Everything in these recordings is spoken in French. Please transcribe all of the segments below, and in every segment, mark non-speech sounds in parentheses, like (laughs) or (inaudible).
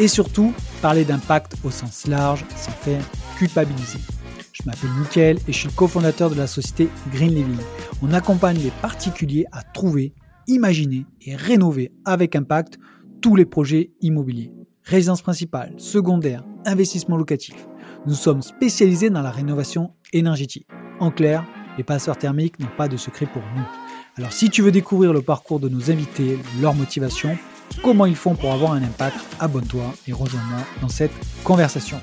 et surtout parler d'impact au sens large sans faire culpabiliser. Je m'appelle Mickaël et je suis cofondateur de la société Green Living. On accompagne les particuliers à trouver, imaginer et rénover avec impact tous les projets immobiliers. Résidence principale, secondaire, investissement locatif. Nous sommes spécialisés dans la rénovation énergétique. En clair, les passeurs thermiques n'ont pas de secret pour nous. Alors si tu veux découvrir le parcours de nos invités, leur motivation, comment ils font pour avoir un impact, abonne-toi et rejoins-moi dans cette conversation.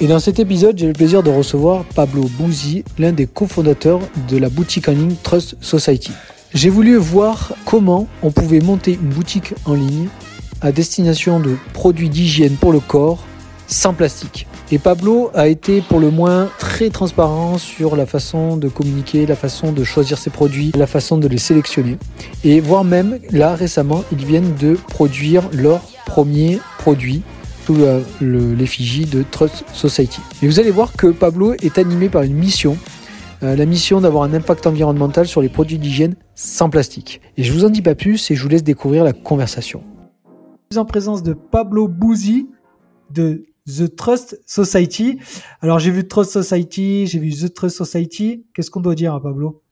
Et dans cet épisode, j'ai le plaisir de recevoir Pablo Bouzi, l'un des cofondateurs de la boutique en ligne Trust Society. J'ai voulu voir comment on pouvait monter une boutique en ligne à destination de produits d'hygiène pour le corps sans plastique. Et Pablo a été pour le moins très transparent sur la façon de communiquer, la façon de choisir ses produits, la façon de les sélectionner. Et voire même, là récemment, ils viennent de produire leur premier produit sous l'effigie de Trust Society. Et vous allez voir que Pablo est animé par une mission euh, la mission d'avoir un impact environnemental sur les produits d'hygiène sans plastique. Et je vous en dis pas plus et je vous laisse découvrir la conversation. Je suis en présence de Pablo Bouzi de The Trust Society. Alors j'ai vu Trust Society, j'ai vu The Trust Society. Qu'est-ce qu'on doit dire à Pablo?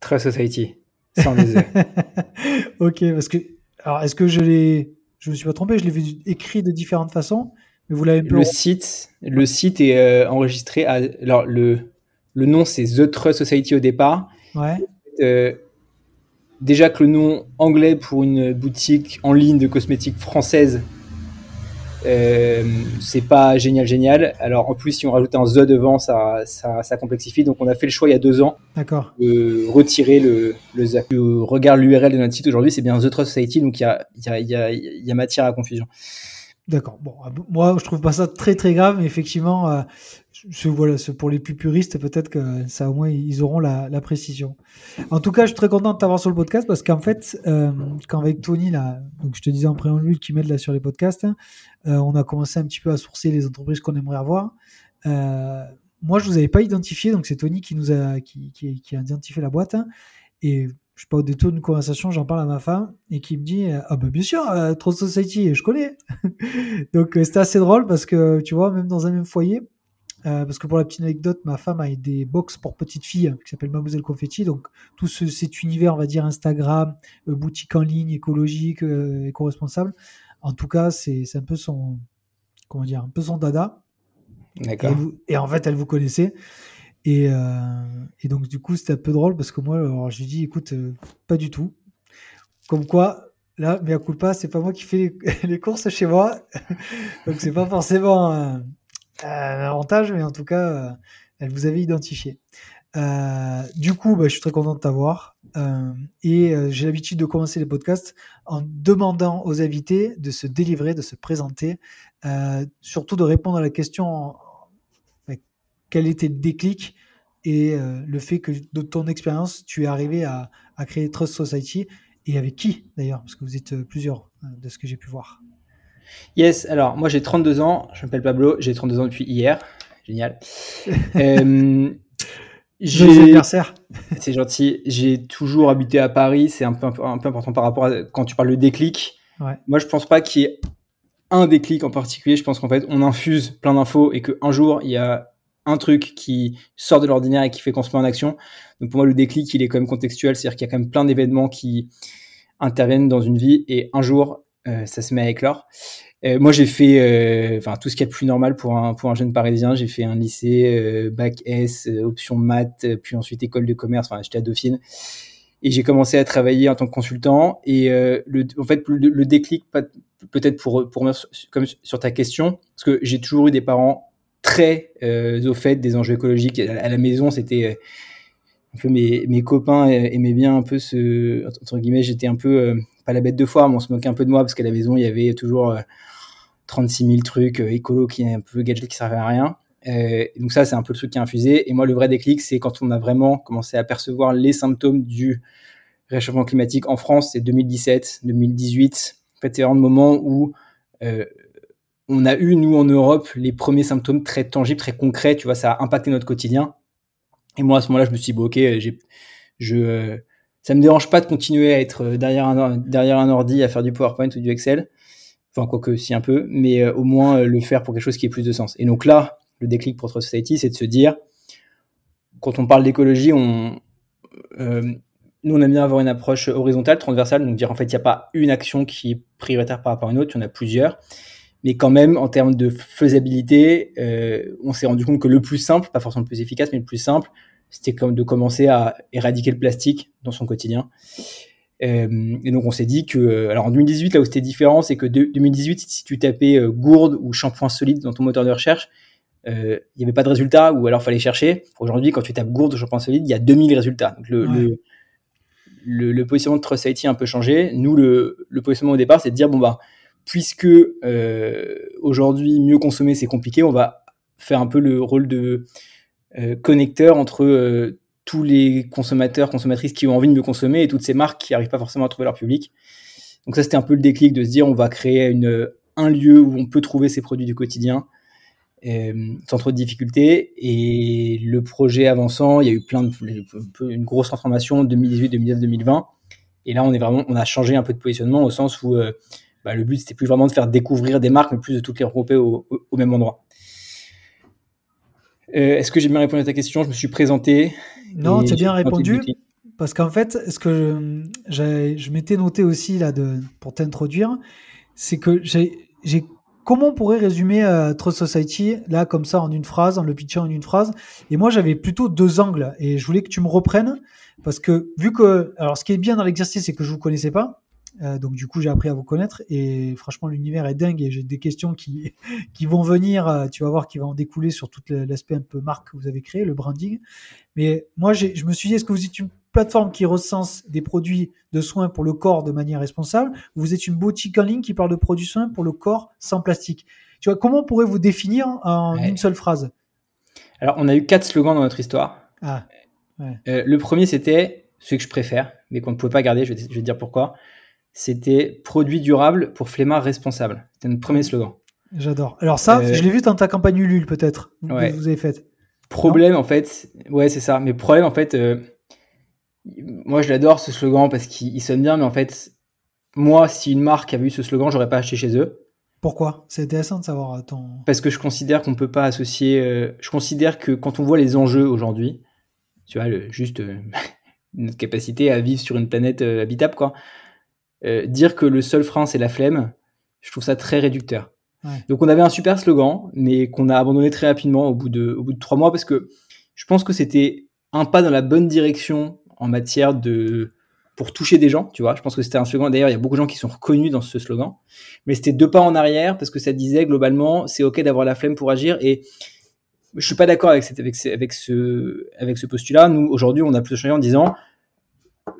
Trust Society, sans les (laughs) ok, parce que alors est-ce que je l'ai, je me suis pas trompé, je l'ai vu écrit de différentes façons, mais vous l'avez. Le site, le site est euh, enregistré à alors le le nom c'est The Trust Society au départ. Ouais. Euh, déjà que le nom anglais pour une boutique en ligne de cosmétiques française euh, c'est pas génial, génial. Alors en plus, si on rajoute un the devant, ça, ça, complexifie. Donc on a fait le choix il y a deux ans D'accord. de retirer le, le the. regarde l'URL de notre site aujourd'hui, c'est bien The Trust Society, donc il y a, y, a, y, a, y a matière à confusion. D'accord. Bon, moi, je trouve pas ça très très grave, mais effectivement, euh, voilà, pour les plus puristes, peut-être que ça au moins ils auront la, précision. En tout cas, je suis très content de t'avoir sur le podcast parce qu'en fait, euh, quand avec Tony là, donc je te disais en préambule qui m'aide là sur les podcasts, hein, euh, on a commencé un petit peu à sourcer les entreprises qu'on aimerait avoir. Moi, je vous avais pas identifié, donc c'est Tony qui nous a qui, qui, qui a identifié la boîte. Hein, et je sais pas, au détour d'une conversation, j'en parle à ma femme et qui me dit Ah, ben bien sûr, euh, Trust Society, je connais. (laughs) Donc, euh, c'était assez drôle parce que, tu vois, même dans un même foyer, euh, parce que pour la petite anecdote, ma femme a des box pour petites filles qui s'appelle Mademoiselle Confetti. Donc, tout cet univers, on va dire, Instagram, boutique en ligne, écologique, éco-responsable. En tout cas, c'est un peu son, comment dire, un peu son dada. D'accord. Et, et, en fait, elle vous connaissait. Et, euh, et, donc, du coup, c'était un peu drôle parce que moi, alors, je lui dis, écoute, euh, pas du tout. Comme quoi, là, mais à coup pas, c'est pas moi qui fais les, (laughs) courses chez moi. (laughs) donc, c'est pas forcément un, avantage, mais en tout cas, euh, elle vous avait identifié. Du coup, bah, je suis très content de t'avoir. Et j'ai l'habitude de commencer les podcasts en demandant aux invités de se délivrer, de se présenter, surtout de répondre à la question quel était le déclic et euh, le fait que de ton expérience, tu es arrivé à, créer Trust Society et avec qui d'ailleurs? Parce que vous êtes euh, plusieurs euh, de ce que j'ai pu voir. Yes, alors moi j'ai 32 ans, je m'appelle Pablo, j'ai 32 ans depuis hier. Génial. (laughs) euh, anniversaire. C'est gentil. J'ai toujours habité à Paris, c'est un peu, un peu important par rapport à quand tu parles de déclic. Moi je pense pas qu'il y ait un déclic en particulier, je pense qu'en fait on infuse plein d'infos et qu'un jour il y a un truc qui sort de l'ordinaire et qui fait qu'on se met en action. Donc pour moi, le déclic, il est quand même contextuel, c'est-à-dire qu'il y a quand même plein d'événements qui interviennent dans une vie et un jour, euh, ça se met à éclore. Euh, moi, j'ai fait euh, enfin tout ce qui est plus normal pour un, pour un jeune parisien. J'ai fait un lycée, bac S, option maths, puis ensuite école de commerce. Enfin, j'étais à Dauphine. Et j'ai commencé à travailler en tant que consultant. Et en fait, le, déclic, peut-être pour, pour comme sur ta question, parce que j'ai toujours eu des parents très euh, au fait des enjeux écologiques. À, la maison, c'était euh, un peu mes, mes copains aimaient bien un peu ce entre guillemets. J'étais un peu euh, pas la bête de foire, mais on se moquait un peu de moi parce qu'à la maison, il y avait toujours 36 000 trucs écolo qui un peu gadget qui servaient à rien. donc ça, c'est un peu le truc qui a infusé. Et moi, le vrai déclic, c'est quand on a vraiment commencé à percevoir les symptômes du réchauffement climatique en France, c'est 2017, 2018. En fait, c'est vraiment moment où on a eu, nous, en Europe, les premiers symptômes très tangibles, très concrets, tu vois, ça a impacté notre quotidien. Et moi, à ce moment-là, je me suis dit, bon, ok, j'ai, je, euh, ça me dérange pas de continuer à être derrière un, derrière un ordi, à faire du PowerPoint ou du Excel. Enfin, quoique, si un peu, mais euh, au moins euh, le faire pour quelque chose qui ait plus de sens. Et donc là, le déclic pour Trust Society, c'est de se dire, quand on parle d'écologie, on, nous, on aime bien avoir une approche horizontale, transversale, donc dire en fait, il n'y a pas une action qui est prioritaire par rapport à une autre, il y en a plusieurs. Mais quand même, en termes de faisabilité, euh, on s'est rendu compte que le plus simple, pas forcément le plus efficace, mais le plus simple, c'était comme de commencer à éradiquer le plastique dans son quotidien. Euh, et donc on s'est dit que, alors en 2018, là où c'était différent, c'est que de, 2018, si tu tapais euh, gourde ou shampoing solide dans ton moteur de recherche, euh, il n'y avait pas de résultat ou alors fallait chercher. Aujourd'hui, quand tu tapes gourde ou shampoing solide, il y a 2000 résultats. Donc le, le, le, le, positionnement de Trust IT a un peu changé. Nous, le, le positionnement au départ, c'est de dire, bon bah, puisque euh, aujourd'hui mieux consommer c'est compliqué, on va faire un peu le rôle de euh, connecteur entre euh, tous les consommateurs, consommatrices qui ont envie de mieux consommer et toutes ces marques qui n'arrivent pas forcément à trouver leur public. Donc ça c'était un peu le déclic de se dire on va créer un lieu où on peut trouver ces produits du quotidien sans trop de difficultés. Et le projet avançant, il y a eu plein de, une grosse transformation 2018, 2019, 2020. Et là, on est vraiment, on a changé un peu de positionnement au sens où bah, le but, c'était plus vraiment de faire découvrir des marques, mais plus de toutes les regrouper au, même endroit. Euh, est-ce que j'ai bien répondu à ta question? Je me suis présenté. Non, tu as bien répondu. Parce qu'en fait, ce que je, je m'étais noté aussi là de, pour t'introduire, c'est que j'ai, comment on pourrait résumer euh, Trust Society là comme ça en une phrase, en le pitchant en une phrase? Et moi, j'avais plutôt deux angles et je voulais que tu me reprennes parce que vu que, alors, ce qui est bien dans l'exercice, c'est que je vous connaissais pas. Euh, donc du coup, j'ai appris à vous connaître et franchement, l'univers est dingue et j'ai des questions qui (laughs) qui vont venir. Euh, tu vas voir, qui va en découler sur tout l'aspect un peu marque que vous avez créé, le branding. Mais moi, je me suis dit, est-ce que vous êtes une plateforme qui recense des produits de soins pour le corps de manière responsable ou vous êtes une boutique en ligne qui parle de produits soins pour le corps sans plastique? Tu vois, comment pourrait vous définir en une seule phrase? Alors, on a eu quatre slogans dans notre histoire. Ah, ouais. euh, le premier, c'était ce que je préfère, mais qu'on ne pouvait pas garder. Je vais, je vais te dire pourquoi c'était produit durable pour flemmard responsable. C'était notre premier slogan. J'adore. Alors ça, euh, je l'ai vu dans ta campagne Ulule peut-être, vous avez faite. Problème en fait, ouais c'est ça. Mais problème en fait, euh, moi je l'adore ce slogan parce qu'il sonne bien, mais en fait, moi si une marque avait eu ce slogan, j'aurais pas acheté chez eux. Pourquoi? C'est intéressant de savoir euh, ton. Parce que je considère qu'on peut pas associer. je considère que quand on voit les enjeux aujourd'hui, tu vois, le, juste (laughs) notre capacité à vivre sur une planète habitable, quoi. Euh, dire que le seul frein c'est la flemme, je trouve ça très réducteur. Donc on avait un super slogan, mais qu'on a abandonné très rapidement au bout de, au bout de trois mois parce que je pense que c'était un pas dans la bonne direction en matière de pour toucher des gens, tu vois. Je pense que c'était un slogan. D'ailleurs, il y a beaucoup de gens qui sont reconnus dans ce slogan, mais c'était deux pas en arrière parce que ça disait globalement, c'est ok d'avoir la flemme pour agir et je suis pas d'accord avec, avec, avec, ce, avec ce postulat. Nous, aujourd'hui, on a plus changé en disant,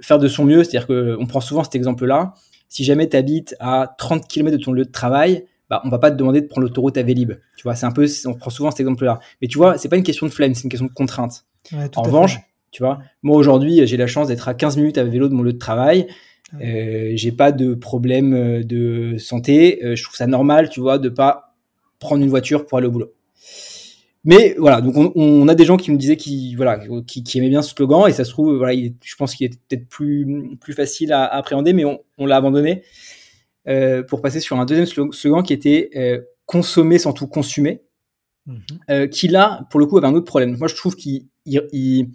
faire de son mieux, c'est-à-dire qu'on prend souvent cet exemple-là. Si jamais tu habites à 30 km de ton lieu de travail, bah, on va pas te demander de prendre l'autoroute à Vélib. Tu vois, c'est un peu, on prend souvent cet exemple-là. Mais tu vois, c'est pas une question de flemme, c'est une question de contrainte. en revanche, tu vois, moi aujourd'hui, j'ai la chance d'être à 15 minutes à vélo de mon lieu de travail. Euh, j'ai pas de problème euh, de santé. Euh, je trouve ça normal, tu vois, de pas prendre une voiture pour aller au boulot. Mais voilà, donc on, a des gens qui me disaient qui voilà qui, aimaient bien ce slogan et ça se trouve voilà, je pense qu'il est peut-être plus plus facile à, appréhender, mais on, l'a abandonné euh, pour passer sur un deuxième slogan qui était euh, consommer sans tout consommer, mhm. euh, qui là pour le coup avait un autre problème. Moi je trouve qu'il il,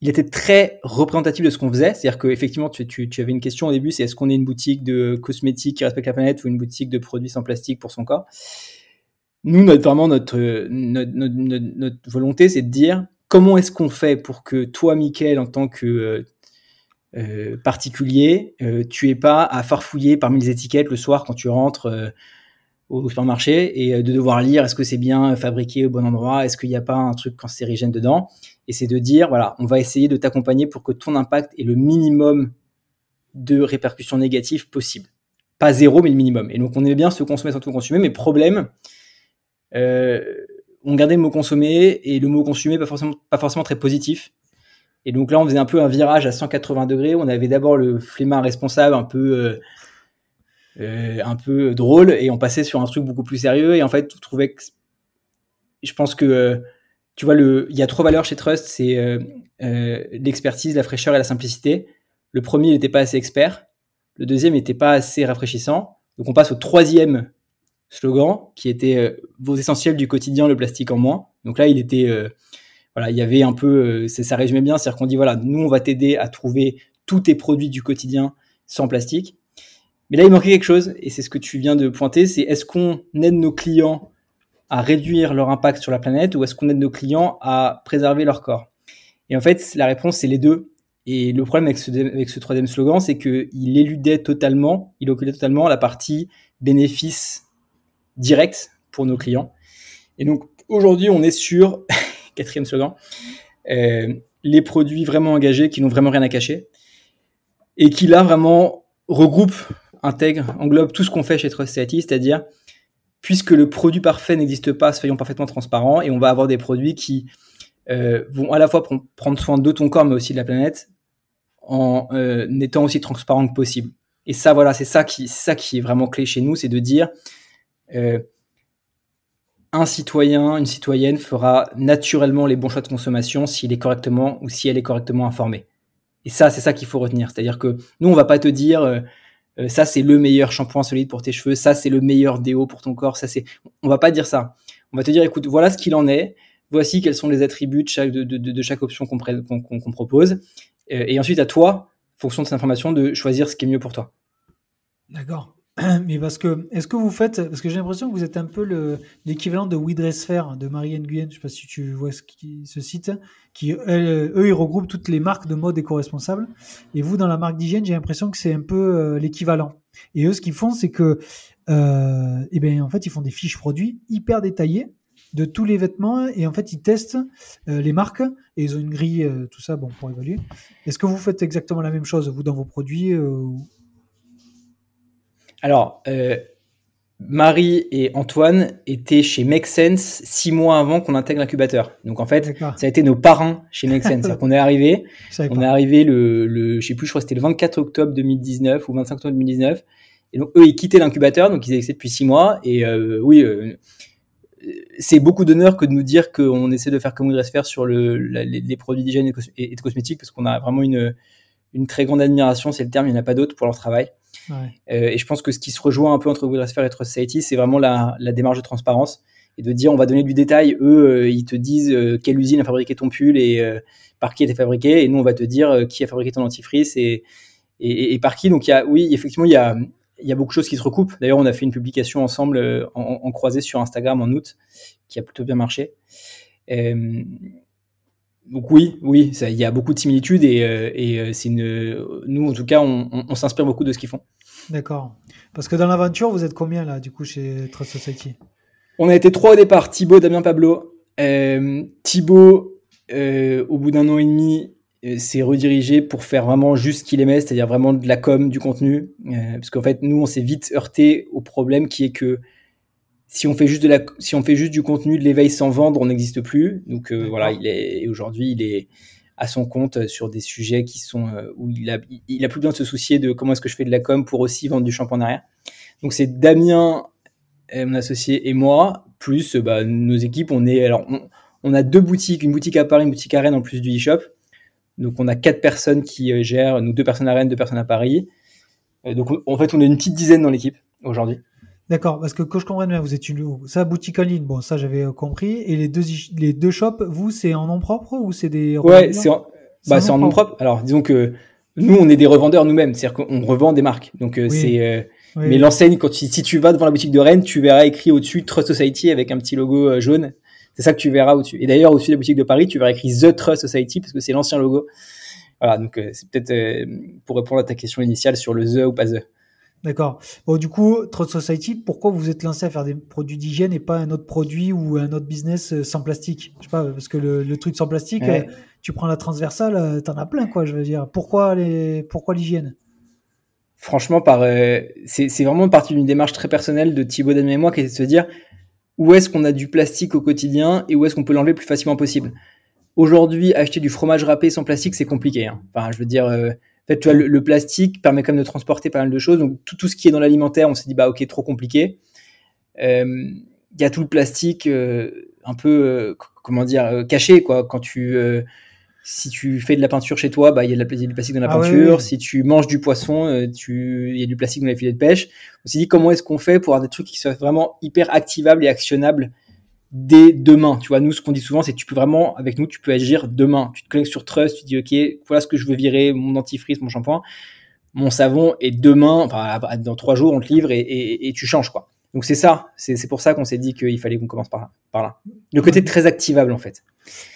était très représentatif de ce qu'on faisait. C'est-à-dire qu'effectivement, tu, tu, tu, avais une question au début, c'est est-ce qu'on est une boutique de cosmétiques qui respecte la planète ou une boutique de produits sans plastique pour son corps? Nous, notre, vraiment, notre, notre, notre, volonté, c'est de dire comment est-ce qu'on fait pour que toi, Mickaël, en tant que euh, euh particulier, euh, tu aies pas à farfouiller parmi les étiquettes le soir quand tu rentres au supermarché et de devoir lire est-ce que c'est bien fabriqué au bon endroit, est-ce qu'il n'y a pas un truc cancérigène dedans? Et c'est de dire, voilà, on va essayer de t'accompagner pour que ton impact ait le minimum de répercussions négatives possibles. Pas zéro, mais le minimum. Et donc on aimait bien se consommer sans tout consommer, mais problème, on gardait le mot consommer et le mot consommer pas forcément, pas forcément très positif. Et donc là, on faisait un peu un virage à 180 degrés. On avait d'abord le flemmard responsable un peu, euh, euh, un peu drôle et on passait sur un truc beaucoup plus sérieux. Et en fait, je trouvais que, je pense que, tu vois, le, il y a trois valeurs chez Trust, c'est l'expertise, la fraîcheur et la simplicité. Le premier, n'était pas assez expert. Le deuxième n'était pas assez rafraîchissant. Donc on passe au troisième slogan qui était euh, vos essentiels du quotidien, le plastique en moins. Donc là, il était, euh, voilà, il y avait un peu, euh, ça résumait bien, c'est-à-dire qu'on dit voilà, nous on va t'aider à trouver tous tes produits du quotidien sans plastique. Mais là, il manquait quelque chose, et c'est ce que tu viens de pointer, c'est est-ce qu'on aide nos clients à réduire leur impact sur la planète ou est-ce qu'on aide nos clients à préserver leur corps? Et en fait, la réponse, c'est les deux. Et le problème avec ce, troisième slogan, c'est qu'il éludait totalement, il occultait totalement la partie bénéfice direct pour nos clients. Et donc aujourd'hui, on est sur, (laughs) quatrième slogan, euh, les produits vraiment engagés qui n'ont vraiment rien à cacher et qui là vraiment regroupent, intègrent, englobent tout ce qu'on fait chez Trust c'est-à-dire puisque le produit parfait n'existe pas, soyons parfaitement transparents et on va avoir des produits qui euh, vont à la fois prendre soin de ton corps mais aussi de la planète en euh, étant aussi transparent que possible. Et ça, voilà, c'est ça qui, ça qui est vraiment clé chez nous, c'est de dire un citoyen, une citoyenne fera naturellement les bons choix de consommation s'il est correctement ou si elle est correctement informée. Et ça, c'est ça qu'il faut retenir. C'est-à-dire que nous, on va pas te dire euh, euh, ça c'est le meilleur shampoing solide pour tes cheveux, ça c'est le meilleur déo pour ton corps, ça c'est. On va pas dire ça. On va te dire écoute, voilà ce qu'il en est. Voici quels sont les attributs de chaque, de, chaque option qu'on propose. et ensuite, à toi, fonction de cette information, de choisir ce qui est mieux pour toi. D'accord. (clears throat) Mais parce que, est-ce que vous faites, parce que j'ai l'impression que vous êtes un peu l'équivalent de We de Marie Nguyen, je sais pas si tu vois ce, site, qui, eux, ils regroupent toutes les marques de mode éco-responsables. Et vous, dans la marque d'hygiène, j'ai l'impression que c'est un peu euh, l'équivalent. Et eux, ce qu'ils font, c'est que, euh, eh ben, en fait, ils font des fiches produits hyper détaillées de tous les vêtements et en fait ils testent euh, les marques et ils ont une grille tout ça bon pour évaluer est-ce que vous faites exactement la même chose vous dans vos produits alors, euh, Marie et Antoine étaient chez Make Sense six mois avant qu'on intègre l'incubateur. Donc en fait, ça a été nos parrains chez Make Sense. (laughs) on est arrivé, on est arrivé le, le, je sais plus, je crois que c'était le 24 octobre 2019 ou 25 octobre 2019. Et donc eux, ils quittaient l'incubateur, donc ils existaient depuis six mois. Et euh, oui, euh, c'est beaucoup d'honneur que de nous dire qu'on essaie de faire comme on devrait se faire sur le, les, produits d'hygiène et, de cosmétiques, parce qu'on a vraiment une, une très grande admiration, c'est le terme, il n'y en a pas d'autre pour leur travail. Euh, et je pense que ce qui se rejoint un peu entre Woodresphere et Trust Society, c'est vraiment la, démarche de transparence et de dire on va donner du détail. Eux, euh, ils te disent euh, quelle usine a fabriqué ton pull et par qui été fabriqué, et nous on va te dire qui a fabriqué ton dentifrice et, et, par qui. Donc y a, oui, effectivement, il y a, y a beaucoup de choses qui se recoupent. D'ailleurs, on a fait une publication ensemble en, croisé sur Instagram en août, qui a plutôt bien marché. Donc oui, oui, il y a beaucoup de similitudes et, et c'est une, nous en tout cas, on, on s'inspire beaucoup de ce qu'ils font. D'accord. Parce que dans l'aventure, vous êtes combien là, du coup, chez Trust Society? On a été trois au départ Thibaut, Damien, Pablo. Euh, Thibaut, euh, au bout d'un an et demi, euh, s'est redirigé pour faire vraiment juste ce qu'il aimait, c'est-à-dire vraiment de la com, du contenu. parce qu'en fait, nous, on s'est vite heurté au problème qui est que si on fait juste de la, si on fait juste du contenu, de l'éveil sans vendre, on n'existe plus. Donc voilà, il est aujourd'hui, il est à son compte sur des sujets qui sont euh, où il a, il a plus besoin de se soucier de comment est-ce que je fais de la com pour aussi vendre du shampoing arrière. Donc c'est Damien, euh, mon associé, et moi, plus bah, nos équipes. On est alors on, a deux boutiques, une boutique à Paris, une boutique à Rennes en plus du e-shop. Donc on a quatre personnes qui euh, gèrent, nous deux personnes à Rennes, deux personnes à Paris. donc en fait on est une petite dizaine dans l'équipe aujourd'hui. D'accord, parce que que je comprenne bien, vous êtes une ça boutique en ligne, bon ça j'avais euh, compris. Et les deux les deux shops, vous c'est en nom propre ou c'est des Ouais, c'est en, bah, c'est en nom propre. Alors disons que nous on est des revendeurs nous-mêmes, c'est-à-dire qu'on revend des marques. Donc euh, c'est euh, mais l'enseigne quand si tu vas devant la boutique de Rennes, tu verras écrit au-dessus Trust Society avec un petit logo jaune. C'est ça que tu verras au-dessus. Et d'ailleurs au-dessus de la boutique de Paris, tu verras écrit The Trust Society parce que c'est l'ancien logo. Voilà, donc c'est peut-être pour répondre à ta question initiale sur le The ou pas The. D'accord. Bon, du coup, Trust Society, pourquoi vous êtes lancé à faire des produits d'hygiène et pas un autre produit ou un autre business euh, sans plastique? Je sais pas, parce que le, truc sans plastique, euh, tu prends la transversale, euh, t'en as plein, quoi, je veux dire. Pourquoi les, pourquoi l'hygiène? Franchement, par, euh, c'est vraiment partie d'une démarche très personnelle de Thibaut Dan et moi qui est de se dire où est-ce qu'on a du plastique au quotidien et où est-ce qu'on peut l'enlever le plus facilement possible? Aujourd'hui, acheter du fromage râpé sans plastique, c'est compliqué. Hein. Enfin, je veux dire, euh, fait, tu vois, le, plastique permet quand même de transporter pas mal de choses. Donc, tout, tout ce qui est dans l'alimentaire, on s'est dit, bah, ok, trop compliqué. Euh, il y a tout le plastique un peu, comment dire, caché, quoi. Quand tu, si tu fais de la peinture chez toi, bah il y, a du plastique dans la ah peinture. Si tu manges du poisson, euh, il y a du plastique dans les filets de pêche. On s'est dit comment est-ce qu'on fait pour avoir des trucs qui soient vraiment hyper activables et actionnables dès demain. Tu vois, nous ce qu'on dit souvent, c'est que tu peux vraiment avec nous, tu peux agir demain. Tu te connectes sur Trust, tu dis ok, voilà ce que je veux virer, mon dentifrice, mon shampoing, mon savon, et demain, enfin dans trois jours, on te livre et, et tu changes quoi. Donc c'est ça, c'est pour ça qu'on s'est dit qu'il fallait qu'on commence par là, par là. Le côté très activable en fait.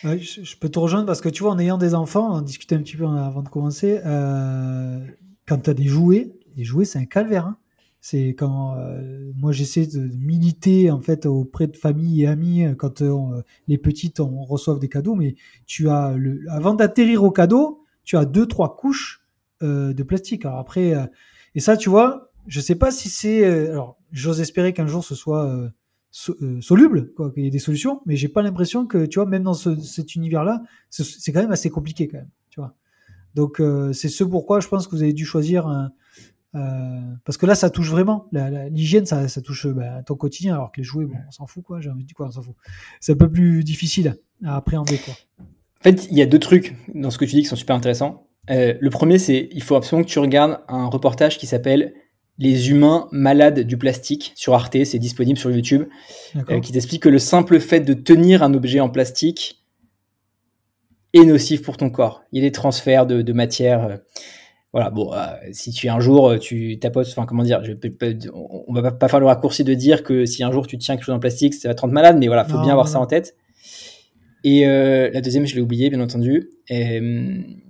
je, peux te rejoindre parce que tu vois, en ayant des enfants, on discutait un petit peu avant de commencer, euh, quand tu as des jouets, les jouets c'est un calvaire. Hein. C'est quand euh, moi j'essaie de militer en fait auprès de famille et amis quand euh, les petites on reçoivent des cadeaux, mais tu as le, avant d'atterrir au cadeau, tu as deux trois couches de plastique. Alors après, et ça tu vois, je sais pas si c'est alors j'ose espérer qu'un jour ce soit euh, euh, soluble, quoi, qu'il y ait des solutions, mais j'ai pas l'impression que, tu vois, même dans cet univers-là, c'est quand même assez compliqué quand même, tu vois. Donc euh, c'est ce pourquoi je pense que vous avez dû choisir un, parce que là, ça touche vraiment. L'hygiène, ça, ça, touche bah, ton quotidien, alors que les jouets, bon, on s'en fout, quoi. J'ai envie de dire quoi, on s'en fout. C'est un peu plus difficile à appréhender, quoi. En fait, il y a deux trucs dans ce que tu dis qui sont super intéressants. le premier, c'est il faut absolument que tu regardes un reportage qui s'appelle les humains malades du plastique sur Arte, c'est disponible sur YouTube, euh, qui t'explique que le simple fait de tenir un objet en plastique est nocif pour ton corps. Il y a des transferts de, matière. Euh, voilà, bon, euh, si tu un jour tu tapotes, enfin comment dire, je, on va pas faire le raccourci de dire que si un jour tu tiens quelque chose en plastique, ça va te rendre malade, mais voilà, faut bien avoir ça en tête. Et la deuxième, je l'ai oublié, bien entendu. Et,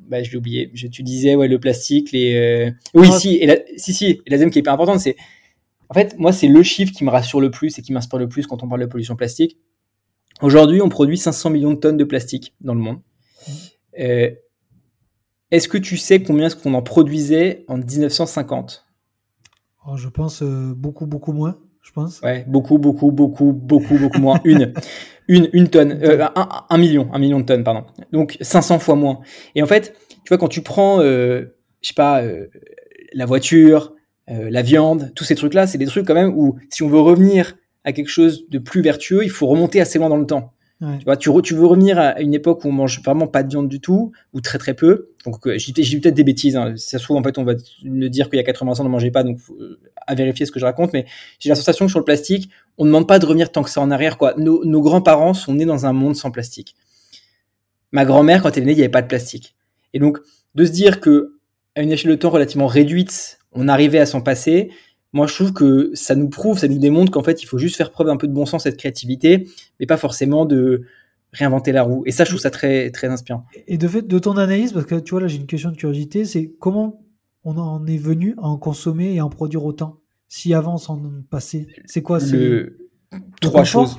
bah, je l'ai oublié. Je, tu disais, ouais, le plastique, les. Euh, oui, si, et la, si, si. Et la deuxième qui est hyper importante, c'est. En fait, moi, c'est le chiffre qui me rassure le plus et qui m'inspire le plus quand on parle de pollution plastique. Aujourd'hui, on produit 500 millions de tonnes de plastique dans le monde. Mmh. Euh, est-ce que tu sais combien est-ce qu'on en produisait en 1950 Je pense euh, beaucoup, beaucoup moins. Je pense. Ouais, beaucoup, beaucoup, beaucoup, beaucoup, beaucoup moins. Une. (laughs) Une, une tonne, euh, un, million, un million de tonnes, pardon. Donc 500 fois moins. Et en fait, tu vois, quand tu prends, euh, je sais pas, euh, la voiture, la viande, tous ces trucs-là, c'est des trucs quand même où si on veut revenir à quelque chose de plus vertueux, il faut remonter assez loin dans le temps. Tu vois, tu, veux revenir à une époque où on mange vraiment pas de viande du tout, ou très très peu. Donc, euh, j'ai peut-être des bêtises. Hein. Si ça se trouve, en fait, on va me dire qu'il y a 80 ans, on ne mangeait pas, donc euh, à vérifier ce que je raconte. Mais j'ai la sensation que sur le plastique, on ne demande pas de revenir tant que ça en arrière. Quoi. Nos, nos grands-parents sont nés dans un monde sans plastique. Ma grand-mère, quand elle est née, il n'y avait pas de plastique. Et donc, de se dire que à une échelle de temps relativement réduite, on arrivait à s'en passer, moi je trouve que ça nous prouve, ça nous démontre qu'en fait il faut juste faire preuve un peu de bon sens et de créativité, mais pas forcément de réinventer la roue. Et ça je trouve ça très très inspirant. Et de fait, de ton analyse, parce que tu vois là j'ai une question de curiosité, c'est comment on en est venu à en consommer et à en produire autant Si avant on s'en passait, c'est quoi le... Trois choses.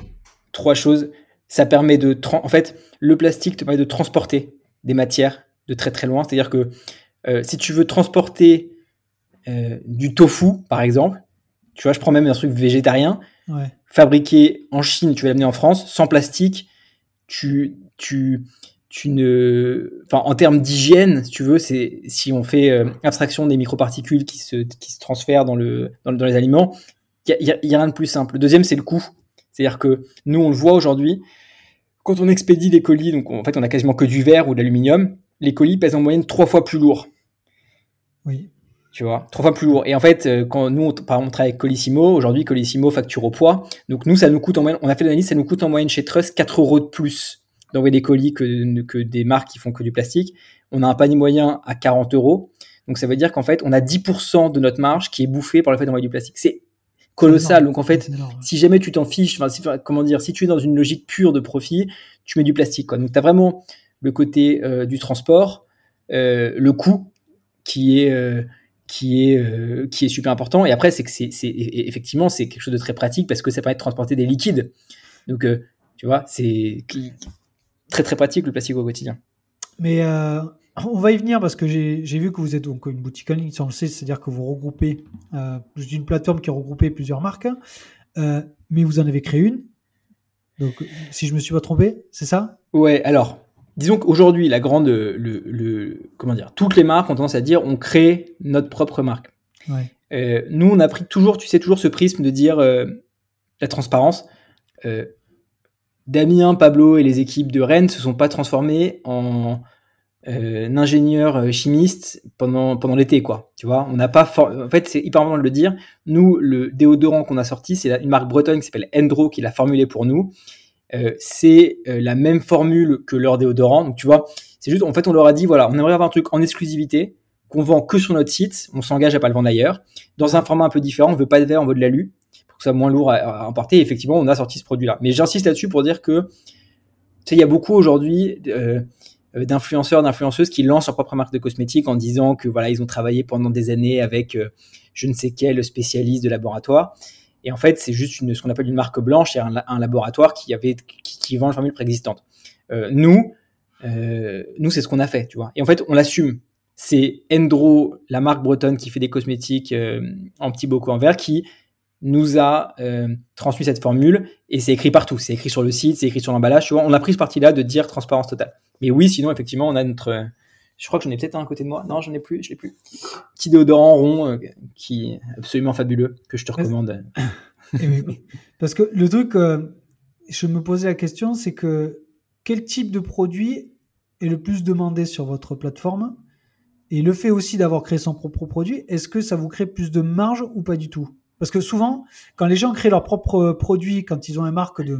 Trois choses. Ça permet de, en fait, le plastique te permet de transporter des matières de très très loin. C'est-à-dire que euh, si tu veux transporter euh, du tofu, par exemple. Tu vois, je prends même un truc végétarien, fabriqué en Chine, tu vas l'amener en France, sans plastique. Tu, tu, tu ne, enfin, en termes d'hygiène, si tu veux, c'est si on fait euh, abstraction des microparticules qui se, qui se transfèrent dans le, dans, les aliments, il y, a, rien de plus simple. Le deuxième, c'est le coût. C'est-à-dire que nous, on le voit aujourd'hui, quand on expédie des colis, donc en fait, on a quasiment que du verre ou de l'aluminium, les colis pèsent en moyenne trois fois plus lourd. Oui tu vois, trois fois plus lourd. Et en fait, euh, quand nous, on, par exemple, on travaille avec Colissimo, aujourd'hui, Colissimo facture au poids. Donc, nous, ça nous coûte en moyenne, on a fait l'analyse, ça nous coûte en moyenne chez Trust 4 euros de plus d'envoyer des colis que, que des marques qui font que du plastique. On a un panier moyen à 40 euros. Donc, ça veut dire qu'en fait, on a 10% de notre marge qui est bouffée par le fait d'envoyer du plastique. C'est colossal. Donc, en fait, si jamais tu t'en fiches, enfin, comment dire, si tu es dans une logique pure de profit, tu mets du plastique, quoi. Donc, tu as vraiment le côté euh, du transport, euh, le coût qui est, qui est euh, qui est super important. Et après, c'est que c'est effectivement c'est quelque chose de très pratique parce que ça permet de transporter des liquides. Donc, euh, tu vois, c'est très très pratique le plastique au quotidien. Mais euh, on va y venir parce que j'ai vu que vous êtes donc une boutique en ligne, on le sait, c'est-à-dire que vous regroupez une plateforme qui a regroupé plusieurs marques, mais vous en avez créé une. Donc, si je me suis pas trompé, c'est ça? Ouais. Alors, disons qu'aujourd'hui, la grande, le, comment dire, toutes les marques ont tendance à dire on crée notre propre marque. Euh, nous, on a pris toujours, tu sais, toujours ce prisme de dire euh, la transparence. Euh, Damien, Pablo et les équipes de Rennes se sont pas transformés en ingénieurs chimistes pendant pendant l'été, quoi. Tu vois, on n'a pas, en fait, c'est hyper important de le dire. Nous, le déodorant qu'on a sorti, c'est une marque bretonne qui s'appelle Endro qui l'a formulé pour nous. C'est la même formule que leur déodorant. Donc, tu vois, c'est juste, en fait, on leur a dit, voilà, on aimerait avoir un truc en exclusivité qu'on vend que sur notre site, on s'engage à pas le vendre ailleurs, dans un format un peu différent, on veut pas de verre, on veut de l'alu, pour que ça soit moins lourd à, emporter. Et effectivement, on a sorti ce produit-là. Mais j'insiste là-dessus pour dire que, tu sais, il y a beaucoup aujourd'hui euh, euh, d'influenceurs, d'influenceuses qui lancent leur propre marque de cosmétiques en disant que voilà, ils ont travaillé pendant des années avec euh, je ne sais quel spécialiste de laboratoire. Et en fait, c'est juste ce qu'on appelle une marque blanche, c'est un, laboratoire qui avait qui, vend une formule préexistante. Euh, nous, euh, nous, c'est ce qu'on a fait, tu vois. Et en fait, on l'assume c'est Endro, la marque bretonne qui fait des cosmétiques euh, en petits bocaux en verre, qui nous a transmis cette formule et c'est écrit partout. C'est écrit sur le site, c'est écrit sur l'emballage. Tu on a pris ce parti-là de dire transparence totale. Mais oui, sinon, effectivement, on a notre. Je crois que j'en ai peut-être un à côté de moi. Non, j'en ai plus, je l'ai plus. Petit déodorant rond euh, qui est absolument fabuleux, que je te recommande. (laughs) Parce que le truc, je me posais la question, c'est que quel type de produit est le plus demandé sur votre plateforme? Et le fait aussi d'avoir créé son propre produit, est-ce que ça vous crée plus de marge ou pas du tout? Parce que souvent, quand les gens créent leur propre produit, quand ils ont une marque de,